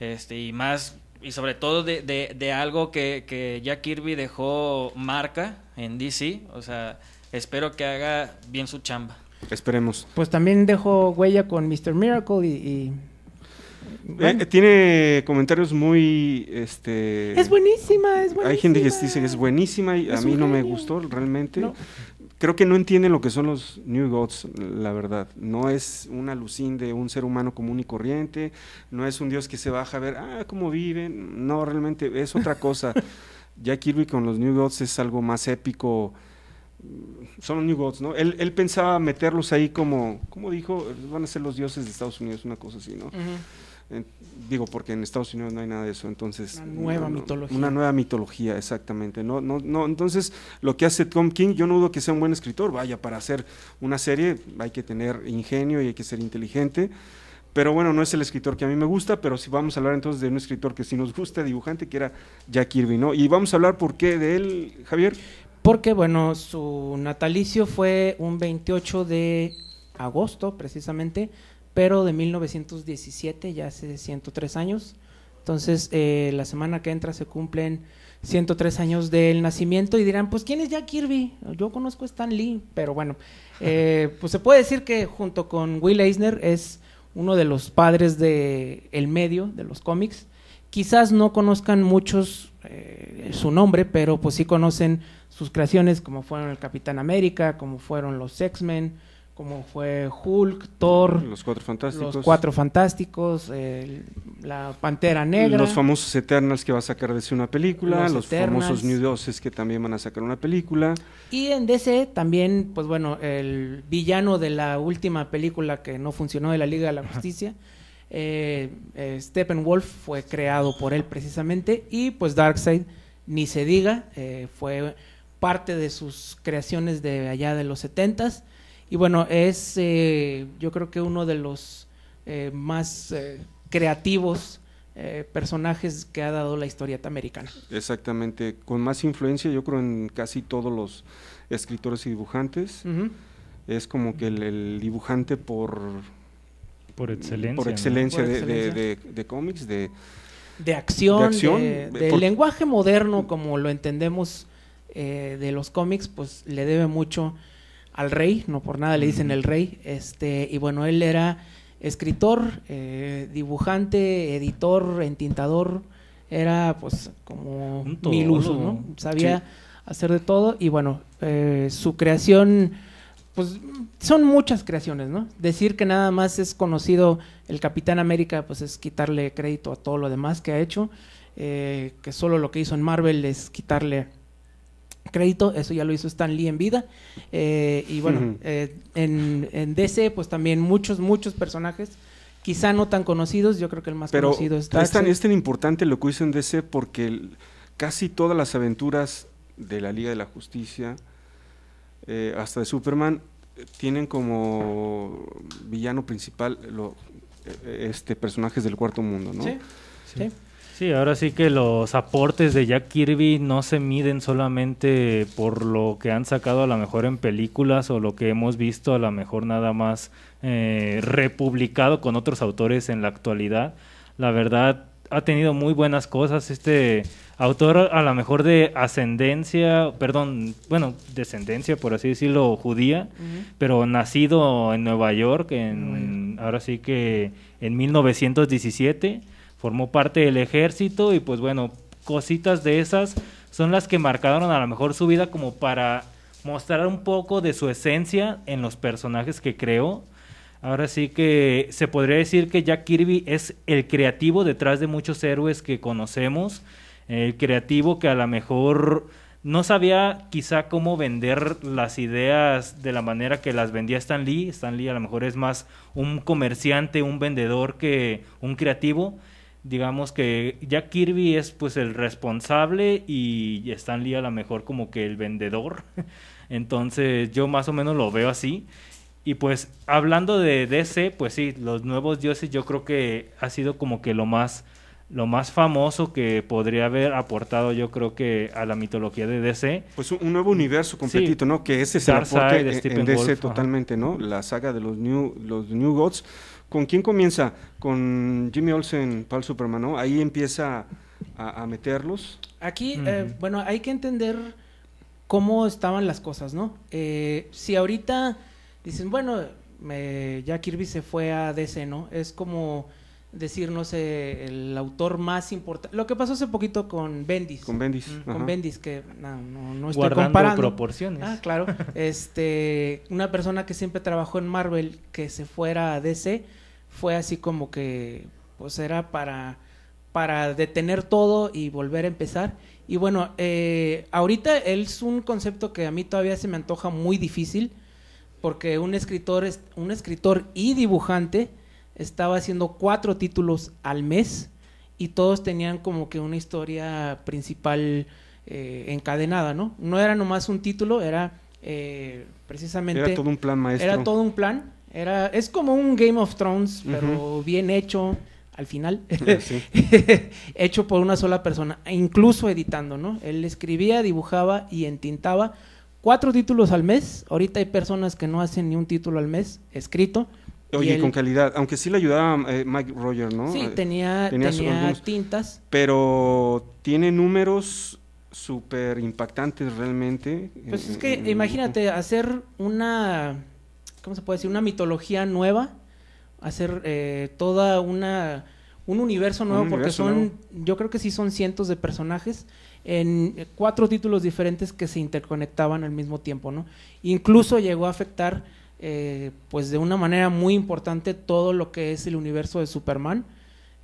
Speaker 5: este, y más, y sobre todo de, de, de algo que, que Jack Kirby dejó marca en DC, o sea, espero que haga bien su chamba.
Speaker 2: Esperemos.
Speaker 4: Pues también dejó huella con Mr. Miracle y... y- bueno.
Speaker 2: Eh, tiene comentarios muy, este...
Speaker 4: es buenísima, es buenísima.
Speaker 2: Hay gente que dice que es buenísima y
Speaker 4: Es
Speaker 2: a mí no me gustó realmente.
Speaker 4: No.
Speaker 2: Creo que no entienden lo que son los New Gods, la verdad. No es una alucín de un ser humano común y corriente, no es un dios que se baja a ver, ah, cómo viven. No, realmente es otra cosa. Jack Kirby con los New Gods es algo más épico. Son los New Gods, ¿no? Él, él pensaba meterlos ahí como, como dijo, van a ser los dioses de Estados Unidos, una cosa así, ¿no? Eh, digo, porque en Estados Unidos no hay nada de eso, entonces...
Speaker 4: Una nueva
Speaker 2: no,
Speaker 4: mitología.
Speaker 2: Una nueva mitología, exactamente. No, no, no, entonces, lo que hace Tom King, yo no dudo que sea un buen escritor, vaya, para hacer una serie hay que tener ingenio y hay que ser inteligente, pero bueno, no es el escritor que a mí me gusta, pero si vamos a hablar entonces de un escritor que sí nos gusta, dibujante, que era Jack Kirby, ¿no? Y vamos a hablar por qué de él, Javier.
Speaker 4: Porque, bueno, su natalicio fue un 28 de agosto, precisamente, pero de 1917, ya hace 103 años. Entonces, eh, la semana que entra se cumplen 103 años del nacimiento y dirán, pues, ¿quién es Jack Kirby? Yo conozco a Stan Lee, pero bueno, eh, pues se puede decir que junto con Will Eisner es uno de los padres de el medio, de los cómics. Quizás no conozcan muchos eh, su nombre, pero pues sí conocen sus creaciones como fueron el Capitán América, como fueron los X-Men, como fue Hulk, Thor,
Speaker 2: Los Cuatro Fantásticos.
Speaker 4: los Cuatro Fantásticos, el- la Pantera Negra.
Speaker 2: Los famosos Eternals que va a sacar de sí una película,
Speaker 4: Los
Speaker 2: los, famosos New Doses que también van a sacar una película.
Speaker 4: Y en DC también, pues bueno, el villano de la última película que no funcionó de la Liga de la Justicia, eh, eh, Steppenwolf fue creado por él precisamente y pues Darkseid, ni se diga, eh, fue parte de sus creaciones de allá de los setentas y bueno, es eh, yo creo que uno de los eh, más eh, creativos eh, personajes que ha dado la historieta americana.
Speaker 2: Exactamente, con más influencia yo creo en casi todos los escritores y dibujantes. Es como que el, el dibujante por,
Speaker 3: Por excelencia.
Speaker 2: por
Speaker 3: ¿no?
Speaker 2: excelencia,
Speaker 4: Por
Speaker 2: de,
Speaker 4: excelencia.
Speaker 2: de- de- de cómics, de,
Speaker 4: de acción,
Speaker 2: De acción,
Speaker 4: de- del lenguaje moderno como lo entendemos eh, de los cómics, pues le debe mucho al rey, no por nada le dicen el rey, este y bueno él era escritor, eh, dibujante, editor, entintador, era pues como mil usos. ¿no? Sabía hacer de todo y bueno eh, su creación pues son muchas creaciones, ¿no? Decir que nada más es conocido el Capitán América, pues es quitarle crédito a todo lo demás que ha hecho, eh, que solo lo que hizo en Marvel es quitarle crédito, eso ya lo hizo Stan Lee en vida, eh, y bueno, eh, en, en DC pues también muchos, muchos personajes, quizá no tan conocidos, yo creo que el más
Speaker 2: Pero
Speaker 4: conocido es
Speaker 2: es tan,
Speaker 4: Darkseid.
Speaker 2: es tan importante lo que hizo en DC porque el- casi todas las aventuras de la Liga de la Justicia, eh, hasta de Superman, tienen como villano principal lo- eh, este personajes del cuarto mundo, ¿no?
Speaker 4: Sí, sí.
Speaker 3: Sí, ahora sí que los aportes de Jack Kirby no se miden solamente por lo que han sacado a lo mejor en películas o lo que hemos visto a lo mejor nada más eh, republicado con otros autores en la actualidad. La verdad ha tenido muy buenas cosas. Este autor a lo mejor de ascendencia, perdón, bueno, descendencia por así decirlo, judía, pero nacido en Nueva York, en, ahora sí que en 1917, formó parte del ejército y pues bueno, cositas de esas son las que marcaron a lo mejor su vida como para mostrar un poco de su esencia en los personajes que creó. Ahora sí que se podría decir que Jack Kirby es el creativo detrás de muchos héroes que conocemos, el creativo que a lo mejor no sabía quizá cómo vender las ideas de la manera que las vendía Stan Lee. Stan Lee a lo mejor es más un comerciante, un vendedor que un creativo. Digamos que Jack Kirby es pues el responsable y Stan Lee a lo mejor como que el vendedor. Entonces yo más o menos lo veo así. Y pues hablando de DC, pues sí, los nuevos dioses yo creo que ha sido como que lo más lo más famoso que podría haber aportado yo creo que a la mitología de DC.
Speaker 2: Pues un, nuevo universo completito,
Speaker 3: Sí.
Speaker 2: ¿no? Que ese es el aporte en- en
Speaker 3: Steppenwolf,
Speaker 2: DC totalmente, ¿no? La saga de los New, los New Gods. ¿Con quién comienza? Con Jimmy Olsen, Paul Superman, ¿no? Ahí empieza a, a meterlos.
Speaker 4: Aquí, eh, bueno, hay que entender cómo estaban las cosas, ¿no? Eh, si ahorita dicen, bueno, me- ya Kirby se fue a DC, ¿no? Es como decir, no sé, el autor más importante. Lo que pasó hace poquito con Bendis.
Speaker 2: Con Bendis.
Speaker 4: Mm. Con Bendis, que no, no, no estoy
Speaker 3: guardando
Speaker 4: comparando.
Speaker 3: proporciones.
Speaker 4: Ah, claro. Este, una persona que siempre trabajó en Marvel que se fuera a DC fue así como que pues era para para detener todo y volver a empezar. Y bueno, eh, ahorita él es un concepto que a mí todavía se me antoja muy difícil porque un escritor es un escritor y dibujante estaba haciendo cuatro títulos al mes y todos tenían como que una historia principal eh, encadenada, ¿no? No era nomás un título, era eh, precisamente
Speaker 2: Era todo un plan maestro.
Speaker 4: era todo un plan. Era, es como un Game of Thrones, pero bien hecho al final.
Speaker 2: Sí.
Speaker 4: hecho por una sola persona, e incluso editando, ¿no? Él escribía, dibujaba y entintaba cuatro títulos al mes. Ahorita hay personas que no hacen ni un título al mes escrito.
Speaker 2: Oye,
Speaker 4: él-
Speaker 2: con calidad. Aunque sí le ayudaba eh, Mike Roger, ¿no?
Speaker 4: Sí,
Speaker 2: Eh,
Speaker 4: tenía,
Speaker 2: tenía
Speaker 4: tenía,
Speaker 2: su- algunos-
Speaker 4: tintas.
Speaker 2: Pero tiene números súper impactantes realmente.
Speaker 4: Pues
Speaker 2: Eh,
Speaker 4: es que
Speaker 2: eh,
Speaker 4: imagínate hacer una, ¿cómo se puede decir? Una mitología nueva, hacer eh, toda una un universo nuevo, porque
Speaker 2: universo
Speaker 4: son,
Speaker 2: nuevo.
Speaker 4: yo creo que sí son cientos de personajes en cuatro títulos diferentes que se interconectaban al mismo tiempo, ¿no? Incluso llegó a afectar, eh, pues de una manera muy importante todo lo que es el universo de Superman.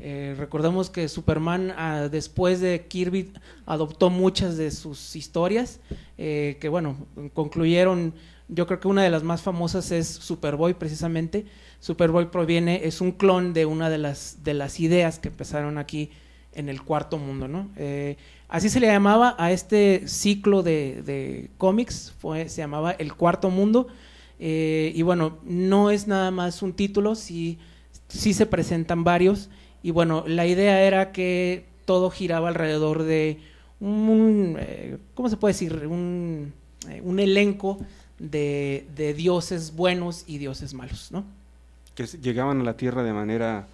Speaker 4: Eh, recordemos que Superman, ah, después de Kirby, adoptó muchas de sus historias, eh, que bueno, concluyeron, yo creo que una de las más famosas es Superboy precisamente. Superboy proviene, es un clon de una de las, de las ideas que empezaron aquí en el cuarto mundo, ¿no? Así se le llamaba a este ciclo de, de cómics, fue, se llamaba El Cuarto Mundo. Eh, y bueno, no es nada más un título, sí, sí se presentan varios. Y bueno, la idea era que todo giraba alrededor de un, eh, ¿cómo se puede decir? Un, eh, un elenco de, de dioses buenos y dioses malos, ¿no?
Speaker 2: que llegaban a la Tierra de manera,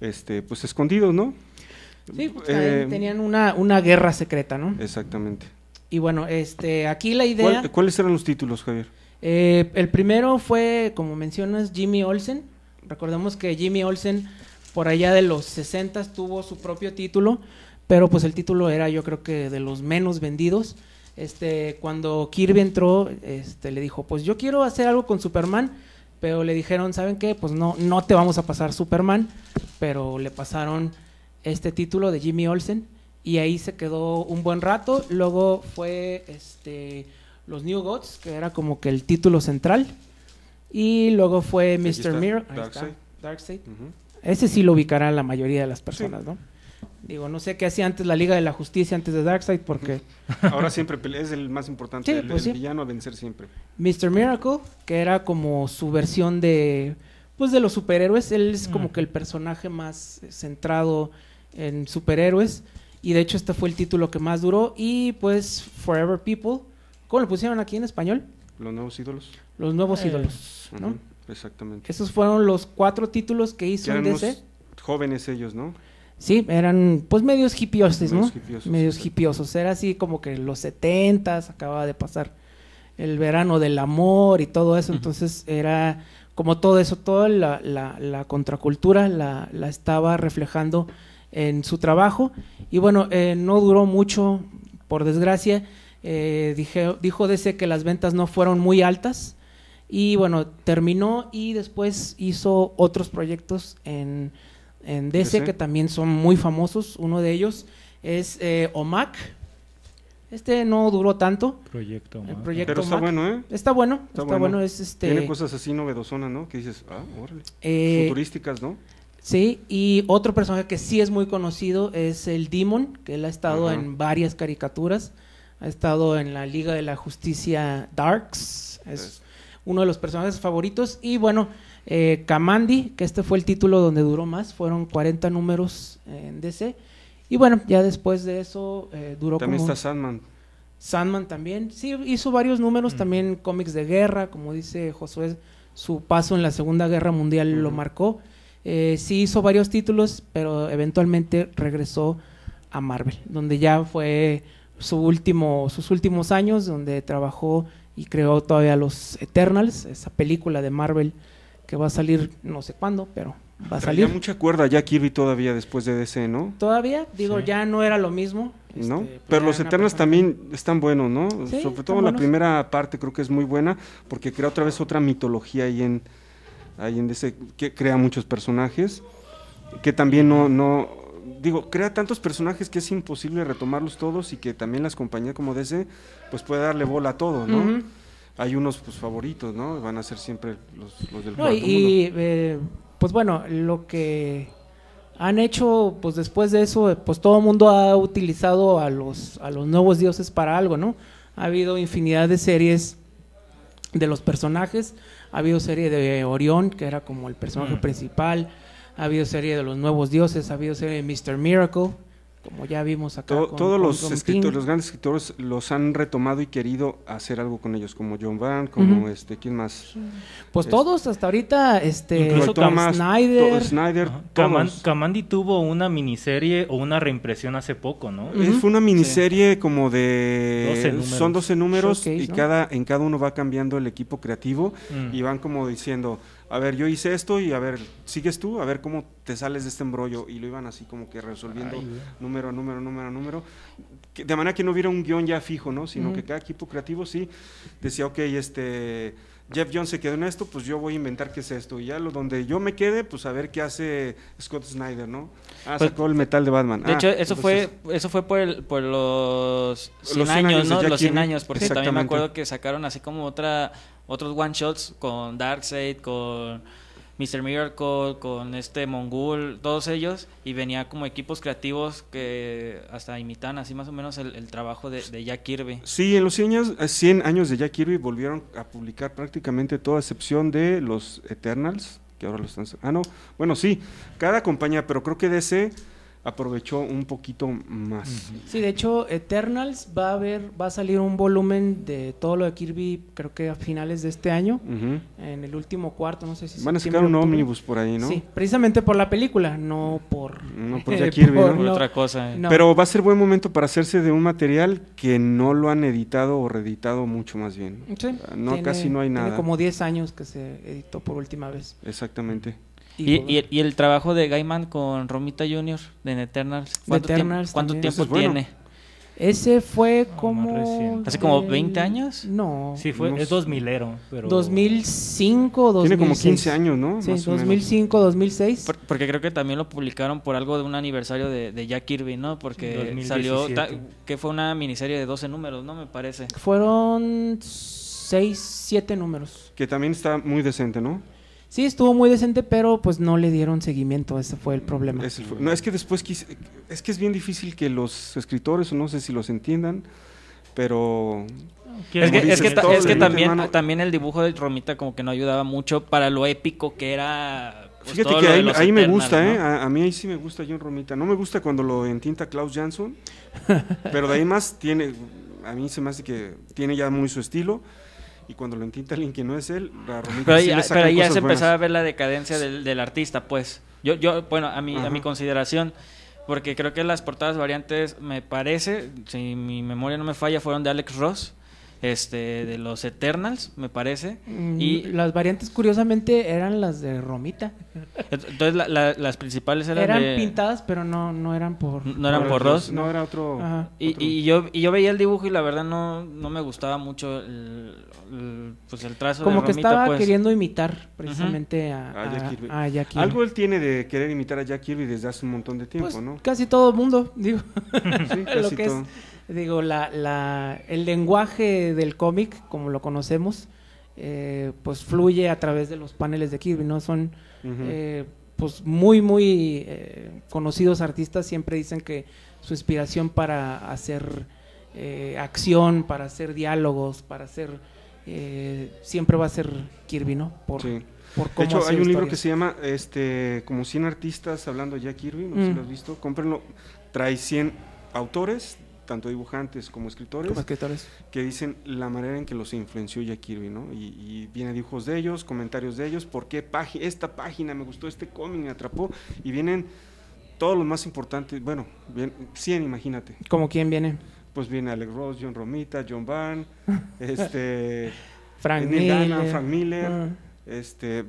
Speaker 2: este, pues escondidos, ¿no?
Speaker 4: Sí, pues, tenían una, una guerra secreta, ¿no?
Speaker 2: Exactamente.
Speaker 4: Y bueno, este, aquí la idea...
Speaker 2: ¿Cuál- ¿Cuáles eran los títulos, Javier?
Speaker 4: Eh, el primero fue, como mencionas, Jimmy Olsen. Recordemos que Jimmy Olsen, por allá de los 60 tuvo su propio título, pero pues el título era yo creo que de los menos vendidos. Este, cuando Kirby entró, este, le dijo, pues yo quiero hacer algo con Superman, pero le dijeron, ¿saben qué? Pues no, no te vamos a pasar Superman, pero le pasaron este título de Jimmy Olsen y ahí se quedó un buen rato. Luego fue este los New Gods, que era como que el título central. Y luego fue Mr.
Speaker 2: está,
Speaker 4: ahí
Speaker 2: Darkseid.
Speaker 4: Ese sí lo ubicará la mayoría de las personas, ¿no? Digo, no sé qué hacía antes la Liga de la Justicia antes de Darkseid, porque
Speaker 2: Ahora siempre es el más importante,
Speaker 4: Sí,
Speaker 2: el,
Speaker 4: pues
Speaker 2: el
Speaker 4: sí.
Speaker 2: villano a vencer siempre.
Speaker 4: Mr. Miracle, que era como su versión de, pues de los superhéroes, él es como
Speaker 3: Mm.
Speaker 4: que el personaje más centrado en superhéroes, y de hecho este fue el título que más duró, y pues Forever People, ¿cómo lo pusieron aquí en español?
Speaker 2: Los nuevos ídolos.
Speaker 4: Los nuevos
Speaker 3: Eh,
Speaker 4: ídolos,
Speaker 2: Exactamente.
Speaker 4: Esos fueron los cuatro títulos que hizo
Speaker 2: eran
Speaker 4: en DC.
Speaker 2: jóvenes ellos, ¿no?
Speaker 4: Sí, eran pues medios hipiosos, ¿no?
Speaker 2: Medios hipiosos,
Speaker 4: medios
Speaker 2: exacto.
Speaker 4: hipiosos. Era así como que los setentas, acababa de pasar el verano del amor y todo eso. Entonces era como todo eso, toda la, la- la contracultura la, la estaba reflejando en su trabajo. Y bueno, eh, no duró mucho, por desgracia. Eh, dije, dijo DC que las ventas no fueron muy altas. Y bueno, terminó y después hizo otros proyectos en, en DC,
Speaker 2: DC.
Speaker 4: que también son muy famosos. Uno de ellos es eh, OMAC. Este no duró tanto.
Speaker 3: Proyecto.
Speaker 4: El
Speaker 3: Mac.
Speaker 4: proyecto
Speaker 2: Pero está bueno, ¿eh?
Speaker 4: Está bueno,
Speaker 2: Está
Speaker 4: está,
Speaker 2: bueno.
Speaker 4: bueno. Es este.
Speaker 2: Tiene cosas así novedosonas, ¿no? Que dices, ah, órale.
Speaker 4: eh,
Speaker 2: Futurísticas, ¿no?
Speaker 4: Sí, y otro personaje que sí es muy conocido es el Demon, que él ha estado en varias caricaturas. Ha estado en la Liga de la Justicia Darks. Es uno de los personajes favoritos. Y bueno, eh, Kamandi, que este fue el título donde duró más, fueron 40 números en DC. Y bueno, ya después de eso eh, duró
Speaker 2: También
Speaker 4: como...
Speaker 2: está Sandman.
Speaker 4: Sandman también. Sí, hizo varios números, también cómics de guerra, como dice Josué, su paso en la Segunda Guerra Mundial lo marcó. Eh, sí hizo varios títulos, pero eventualmente regresó a Marvel, donde ya fue su último, sus últimos años, donde trabajó y creó todavía los Eternals, esa película de Marvel que va a salir no sé cuándo, pero va a
Speaker 2: Traía
Speaker 4: salir.
Speaker 2: mucha cuerda ya Kirby todavía después de DC, ¿no?
Speaker 4: Todavía, digo,
Speaker 3: Sí.
Speaker 4: ya no era lo mismo.
Speaker 2: ¿No?
Speaker 4: este, pues
Speaker 2: Pero los
Speaker 4: persona-
Speaker 2: también están buenos, ¿no?
Speaker 4: Sí,
Speaker 2: Sobre todo la
Speaker 4: buenos.
Speaker 2: primera parte creo que es muy buena porque crea otra vez otra mitología ahí en, ahí en DC, que crea muchos personajes, que también no, no, digo, crea tantos personajes que es imposible retomarlos todos y que también las compañías como DC pues puede darle bola a todo, ¿no? Hay unos pues favoritos, ¿no? Van a ser siempre los, los del
Speaker 4: No, y, eh, pues bueno, lo que han hecho, pues después de eso, pues todo el mundo ha utilizado a los, a los nuevos dioses para algo, ¿no? Ha habido infinidad de series de los personajes, ha habido serie de Orión, que era como el personaje
Speaker 3: Mm.
Speaker 4: principal, ha habido serie de los nuevos dioses, ha habido serie de Mr. Miracle, como ya vimos acá. Con-
Speaker 2: todos
Speaker 4: con
Speaker 2: los
Speaker 4: Tom
Speaker 2: escritores,
Speaker 4: King.
Speaker 2: los grandes escritores los han retomado y querido hacer algo con ellos, como John Byrne, como este, ¿quién más?
Speaker 4: Pues
Speaker 2: es-
Speaker 4: todos hasta ahorita, este,
Speaker 3: Incluso
Speaker 2: Thomas,
Speaker 4: Snyder,
Speaker 2: to- Snyder.
Speaker 3: Kaman-. Kamandi tuvo una miniserie o una reimpresión hace poco, ¿no?
Speaker 2: Eh, Fue una miniserie como de
Speaker 3: 12 números.
Speaker 2: son 12 números
Speaker 4: Showcase,
Speaker 2: y
Speaker 4: ¿no?
Speaker 2: cada en cada uno va cambiando el equipo creativo
Speaker 3: Mm.
Speaker 2: y van como diciendo, a ver, yo hice esto y a ver, sigues tú, a ver cómo te sales de este embrollo y lo iban así como que resolviendo
Speaker 3: Ay,
Speaker 2: número a número, número a número, que- de manera que no hubiera un guion ya fijo, ¿no? Sino que cada equipo creativo sí decía, ok, este Jeff Jones se quedó en esto, pues yo voy a inventar qué es esto. Y ya lo donde yo me quede, pues a ver qué hace Scott Snyder, ¿no? Ah,
Speaker 5: Pues,
Speaker 2: sacó el metal de Batman.
Speaker 5: De
Speaker 2: Ah,
Speaker 5: hecho, eso
Speaker 2: entonces-
Speaker 5: fue eso fue por, el, por los 100
Speaker 2: Los 100
Speaker 5: años,
Speaker 2: años de
Speaker 5: ¿no? Los 100
Speaker 2: Kirby.
Speaker 5: años, porque también me acuerdo que sacaron así como otra otros one shots con Darkseid, con Mr. Miracle, con este Mongul, todos ellos, y venía como equipos creativos que hasta imitan así más o menos el, trabajo de, Jack Kirby.
Speaker 2: Sí, en los 100 años, eh, 100 años de Jack Kirby volvieron a publicar prácticamente toda excepción de los Eternals, que ahora lo están... Ah, no, bueno, sí, cada compañía, pero creo que DC aprovechó un poquito más.
Speaker 4: Sí, de hecho, Eternals va a haber, va a salir un volumen de todo lo de Kirby, creo que a finales de este año, en el último cuarto, no sé si
Speaker 2: Van a sacar un ómnibus por ahí, ¿no?
Speaker 4: Sí, precisamente por la película, no por
Speaker 2: No por Jack Kirby,
Speaker 4: por-
Speaker 2: ¿no?
Speaker 5: Por
Speaker 4: no.
Speaker 5: otra cosa. eh.
Speaker 4: No.
Speaker 2: Pero va a ser buen momento para hacerse de un material que no lo han editado o reeditado mucho más bien.
Speaker 4: Sí,
Speaker 2: No,
Speaker 4: tiene-
Speaker 2: casi no hay
Speaker 4: tiene
Speaker 2: nada.
Speaker 4: como 10 años que se editó por última vez.
Speaker 2: Exactamente.
Speaker 5: Y, y el, y el trabajo de Gaiman con Romita Jr. de Eternals. ¿Cuánto, tiemp-
Speaker 4: Eternals
Speaker 5: cuánto tiempo
Speaker 2: Ese es bueno.
Speaker 5: tiene?
Speaker 4: Ese fue como...
Speaker 5: ¿Hace como
Speaker 4: del-
Speaker 5: 20 años?
Speaker 4: No.
Speaker 3: Sí, fue,
Speaker 2: No
Speaker 3: es
Speaker 2: sé.
Speaker 3: 2000ero, pero...
Speaker 4: 2005 o 2006.
Speaker 2: Tiene como 15 años, ¿no?
Speaker 4: Sí,
Speaker 2: Más o menos.
Speaker 4: 2005, 2006.
Speaker 5: Por- porque creo que también lo publicaron por algo de un aniversario de, de Jack Kirby, ¿no? Porque
Speaker 3: 2017.
Speaker 5: salió, ta- que fue una miniserie de 12 números, ¿no? Me parece.
Speaker 4: Fueron 6, 7 números.
Speaker 2: Que también está muy decente, ¿no?
Speaker 4: Sí, estuvo muy decente, pero pues no le dieron seguimiento, ese fue el problema.
Speaker 2: Es, el no, es que después quise- es que es bien difícil que los escritores, o no sé si los entiendan, pero
Speaker 3: ¿Quién
Speaker 5: Es que, es que, es que también,
Speaker 2: mano.
Speaker 5: también el dibujo de Romita como que no ayudaba mucho para lo épico que era. pues,
Speaker 2: fíjate que ahí, ahí me gusta,
Speaker 5: ¿no?
Speaker 2: ¿eh? A, a mí ahí sí me gusta John Romita. No me gusta cuando lo entinta Klaus Jansson, pero de ahí más tiene, a mí se me hace que tiene ya muy su estilo. Y cuando lo entinta alguien que no es él, a Romita
Speaker 5: Pero ahí,
Speaker 2: sí
Speaker 5: pero ahí ya se empezaba a ver la decadencia del, del artista, pues. Yo, yo bueno, a mi, a mi consideración, porque creo que las portadas variantes, me parece, si mi memoria no me falla, fueron de Alex Ross, este, de los Eternals, me parece.
Speaker 4: Mm,
Speaker 5: Y
Speaker 4: Las variantes, curiosamente, eran las de Romita.
Speaker 5: entonces la- la- las principales eran,
Speaker 4: Eran
Speaker 5: de-
Speaker 4: pintadas, pero no, no eran por...
Speaker 5: No eran por Ross.
Speaker 2: No, era otro.
Speaker 4: Ajá.
Speaker 5: Y,
Speaker 2: otro.
Speaker 5: y yo, y yo veía el dibujo y la verdad no, no me gustaba mucho el, el- pues el trazo
Speaker 4: Como
Speaker 5: de
Speaker 4: que
Speaker 5: Romita,
Speaker 4: estaba
Speaker 5: pues.
Speaker 4: queriendo imitar precisamente a,
Speaker 2: A Jack
Speaker 4: a-
Speaker 2: Kirby.
Speaker 4: a Jack Kirby.
Speaker 2: Algo él tiene de querer imitar a Jack Kirby desde hace un montón de tiempo,
Speaker 4: Pues,
Speaker 2: ¿no?
Speaker 4: Casi todo el mundo, digo.
Speaker 2: Sí,
Speaker 4: lo que es. Digo, la, la, el lenguaje del cómic, como lo conocemos, eh, pues fluye a través de los paneles de Kirby, ¿no? Son eh, pues muy, muy eh, conocidos artistas, siempre dicen que su inspiración para hacer eh, acción, para hacer diálogos, para hacer eh, siempre va a ser Kirby, ¿no? Por,
Speaker 2: Sí.
Speaker 4: por
Speaker 2: De hecho, hay un libro que se llama este, como 100 artistas hablando Jack Kirby, no sé si
Speaker 4: Mm.
Speaker 2: lo has visto, cómprenlo. Trae 100 autores, tanto dibujantes como escritores,
Speaker 4: Como escritores.
Speaker 2: que dicen la manera en que los influenció Jack Kirby, ¿no? Y, y viene dibujos de ellos, comentarios de ellos, por qué esta página me gustó, este cómic me atrapó, y vienen todos los más importantes, bueno, bien, 100, imagínate.
Speaker 4: Como quien viene.
Speaker 2: Pues viene Alex Ross, John Romita, John Byrne, este,
Speaker 4: Frank
Speaker 2: Neil
Speaker 4: Miller.
Speaker 2: Frank Miller,
Speaker 4: Ah.
Speaker 2: este,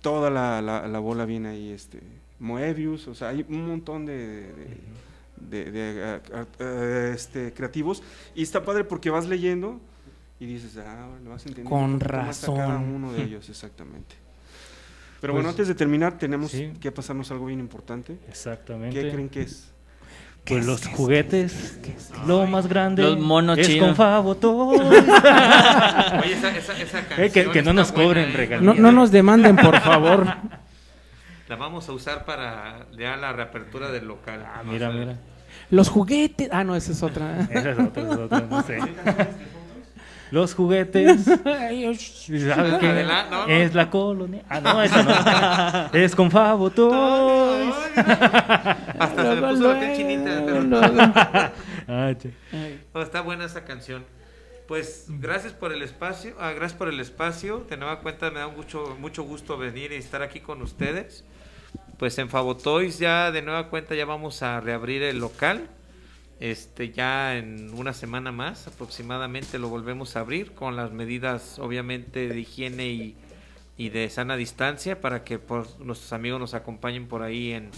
Speaker 2: toda la, la- la bola viene ahí, este, Moebius, o sea, hay un montón de, de- de- de, ah, este, creativos, y está padre porque vas leyendo y dices, ah, lo vas entendiendo.
Speaker 4: Con
Speaker 2: a cada
Speaker 4: razón.
Speaker 2: uno de ellos, exactamente. Pero
Speaker 3: Pues,
Speaker 2: bueno, antes de terminar, tenemos
Speaker 3: sí.
Speaker 2: que pasarnos algo bien importante.
Speaker 3: Exactamente.
Speaker 2: ¿Qué creen que es?
Speaker 3: Pues los juguetes, lo más grande
Speaker 5: Los monos
Speaker 3: es
Speaker 5: chinos.
Speaker 3: con Favo.
Speaker 6: Oye, esa, esa, esa
Speaker 3: Eh, que-
Speaker 6: canción
Speaker 3: que no
Speaker 6: está
Speaker 3: nos
Speaker 6: buena,
Speaker 3: cobren
Speaker 6: ¿eh?
Speaker 3: regalías.
Speaker 4: No, no nos demanden, por favor.
Speaker 6: La vamos a usar para ya la reapertura del local.
Speaker 3: Ah, mira, mira.
Speaker 4: Los juguetes. Ah, no, esa es otra.
Speaker 3: Esa es otra, esa es otra, no sé. Los juguetes.
Speaker 4: Ay, ush.
Speaker 3: ¿Sabe qué?
Speaker 6: Adela- no, no.
Speaker 3: Es la colonia. Ah, no, esa no. Es con Favo Toys.
Speaker 6: Hasta se me puso la piel chinita. pero-.
Speaker 3: Ah.
Speaker 6: No, está buena esa canción. Pues gracias por el espacio, ah, gracias por el espacio. De nueva cuenta me da mucho, mucho gusto venir y estar aquí con ustedes. Pues en Favotoys ya de nueva cuenta ya vamos a reabrir el local. Este ya en una semana más aproximadamente lo volvemos a abrir con las medidas obviamente de higiene y, y de sana distancia para que pues, nuestros amigos nos acompañen por ahí en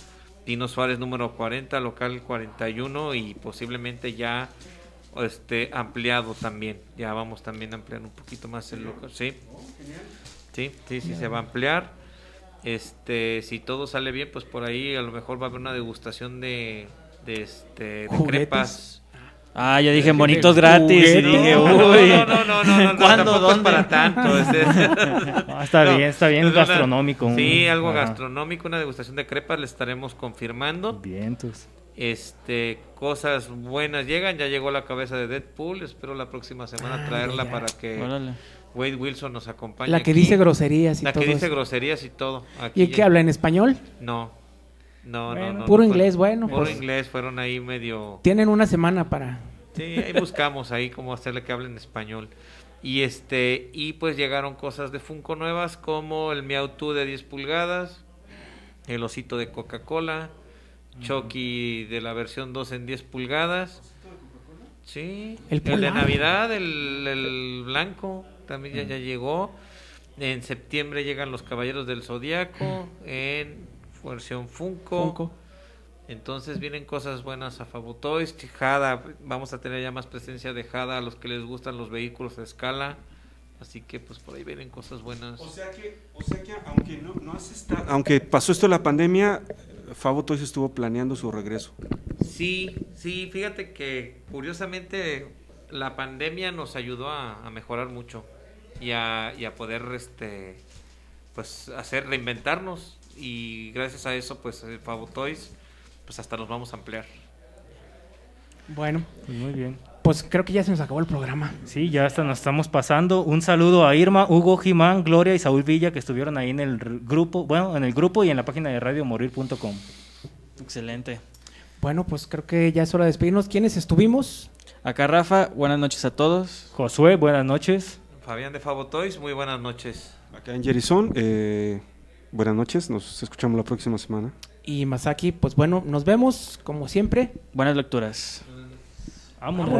Speaker 6: Dino Suárez número 40, local 41 y posiblemente ya este ampliado también. Ya vamos también a ampliar un poquito más el local, sí. Sí, sí, sí se va a ampliar. Este, si todo sale bien, pues por ahí a lo mejor va a haber una degustación de de este de crepas.
Speaker 5: Ah, yo dije bonitos gratis y dije,
Speaker 6: No,
Speaker 5: uy.
Speaker 6: no, no, no, no, no,
Speaker 5: ¿Cuándo,
Speaker 6: tampoco es
Speaker 5: dónde?
Speaker 6: para tanto. es-
Speaker 3: está
Speaker 6: No,
Speaker 3: bien, está bien
Speaker 6: es una-
Speaker 3: gastronómico. un-
Speaker 6: Sí, algo gastronómico, una degustación de crepas le estaremos confirmando.
Speaker 3: Vientos.
Speaker 6: Este, cosas buenas llegan, ya llegó la cabeza de Deadpool, espero la próxima semana
Speaker 4: Ah,
Speaker 6: traerla para que
Speaker 5: Órale.
Speaker 6: Wade Wilson nos acompañe.
Speaker 4: La que
Speaker 6: aquí.
Speaker 4: dice groserías y
Speaker 6: La
Speaker 4: todo.
Speaker 6: que dice
Speaker 4: eso.
Speaker 6: groserías y todo. Aquí
Speaker 4: ¿Y qué habla en español?
Speaker 6: No. No,
Speaker 3: Bueno,
Speaker 6: no, no.
Speaker 4: puro
Speaker 6: no fue-
Speaker 4: inglés, bueno,
Speaker 6: Puro
Speaker 4: pues.
Speaker 6: inglés, fueron ahí medio
Speaker 4: Tienen una semana para.
Speaker 6: Sí, ahí buscamos ahí cómo hacerle que hable en español. Y este y pues llegaron cosas de Funko nuevas como el Mewtwo de 10 pulgadas, el osito de Coca-Cola, Chucky de la versión 2 en 10 pulgadas. Sí,
Speaker 4: El
Speaker 6: el, de. Navidad, el, el blanco, también ya, ya llegó. En septiembre llegan los Caballeros del Zodiaco en versión Funko.
Speaker 4: Funko.
Speaker 6: Entonces vienen cosas buenas a Fabutoys, Jada, vamos a tener ya más presencia de Jada a los que les gustan los vehículos de escala. Así que pues por ahí vienen cosas buenas.
Speaker 2: O sea que, o sea que aunque no, no has estado- aunque pasó esto la pandemia, Fabo Toys estuvo planeando su regreso.
Speaker 6: Sí, sí, fíjate que curiosamente la pandemia nos ayudó a, a mejorar mucho y a, y a poder este pues hacer reinventarnos y gracias a eso pues eh, Fabutoys pues hasta nos vamos a ampliar.
Speaker 4: Bueno,
Speaker 3: Pues muy bien.
Speaker 4: pues creo que ya se nos acabó el programa.
Speaker 3: Sí, ya hasta nos estamos pasando. Un saludo a Irma, Hugo Jimán, Gloria y Saúl Villa que estuvieron ahí en el grupo, bueno, en el grupo y en la página de radiomorir.com.
Speaker 5: Excelente.
Speaker 4: Bueno, pues creo que ya es hora de despedirnos. ¿Quiénes estuvimos?
Speaker 5: Acá Rafa, buenas noches a todos.
Speaker 3: Josué, buenas noches.
Speaker 6: Fabián de Fabutoys, muy buenas noches.
Speaker 2: Acá en Jerison, eh, buenas noches, nos escuchamos la próxima semana.
Speaker 4: Y Masaki, pues bueno, nos vemos como siempre.
Speaker 5: Buenas lecturas.
Speaker 3: Vámonos.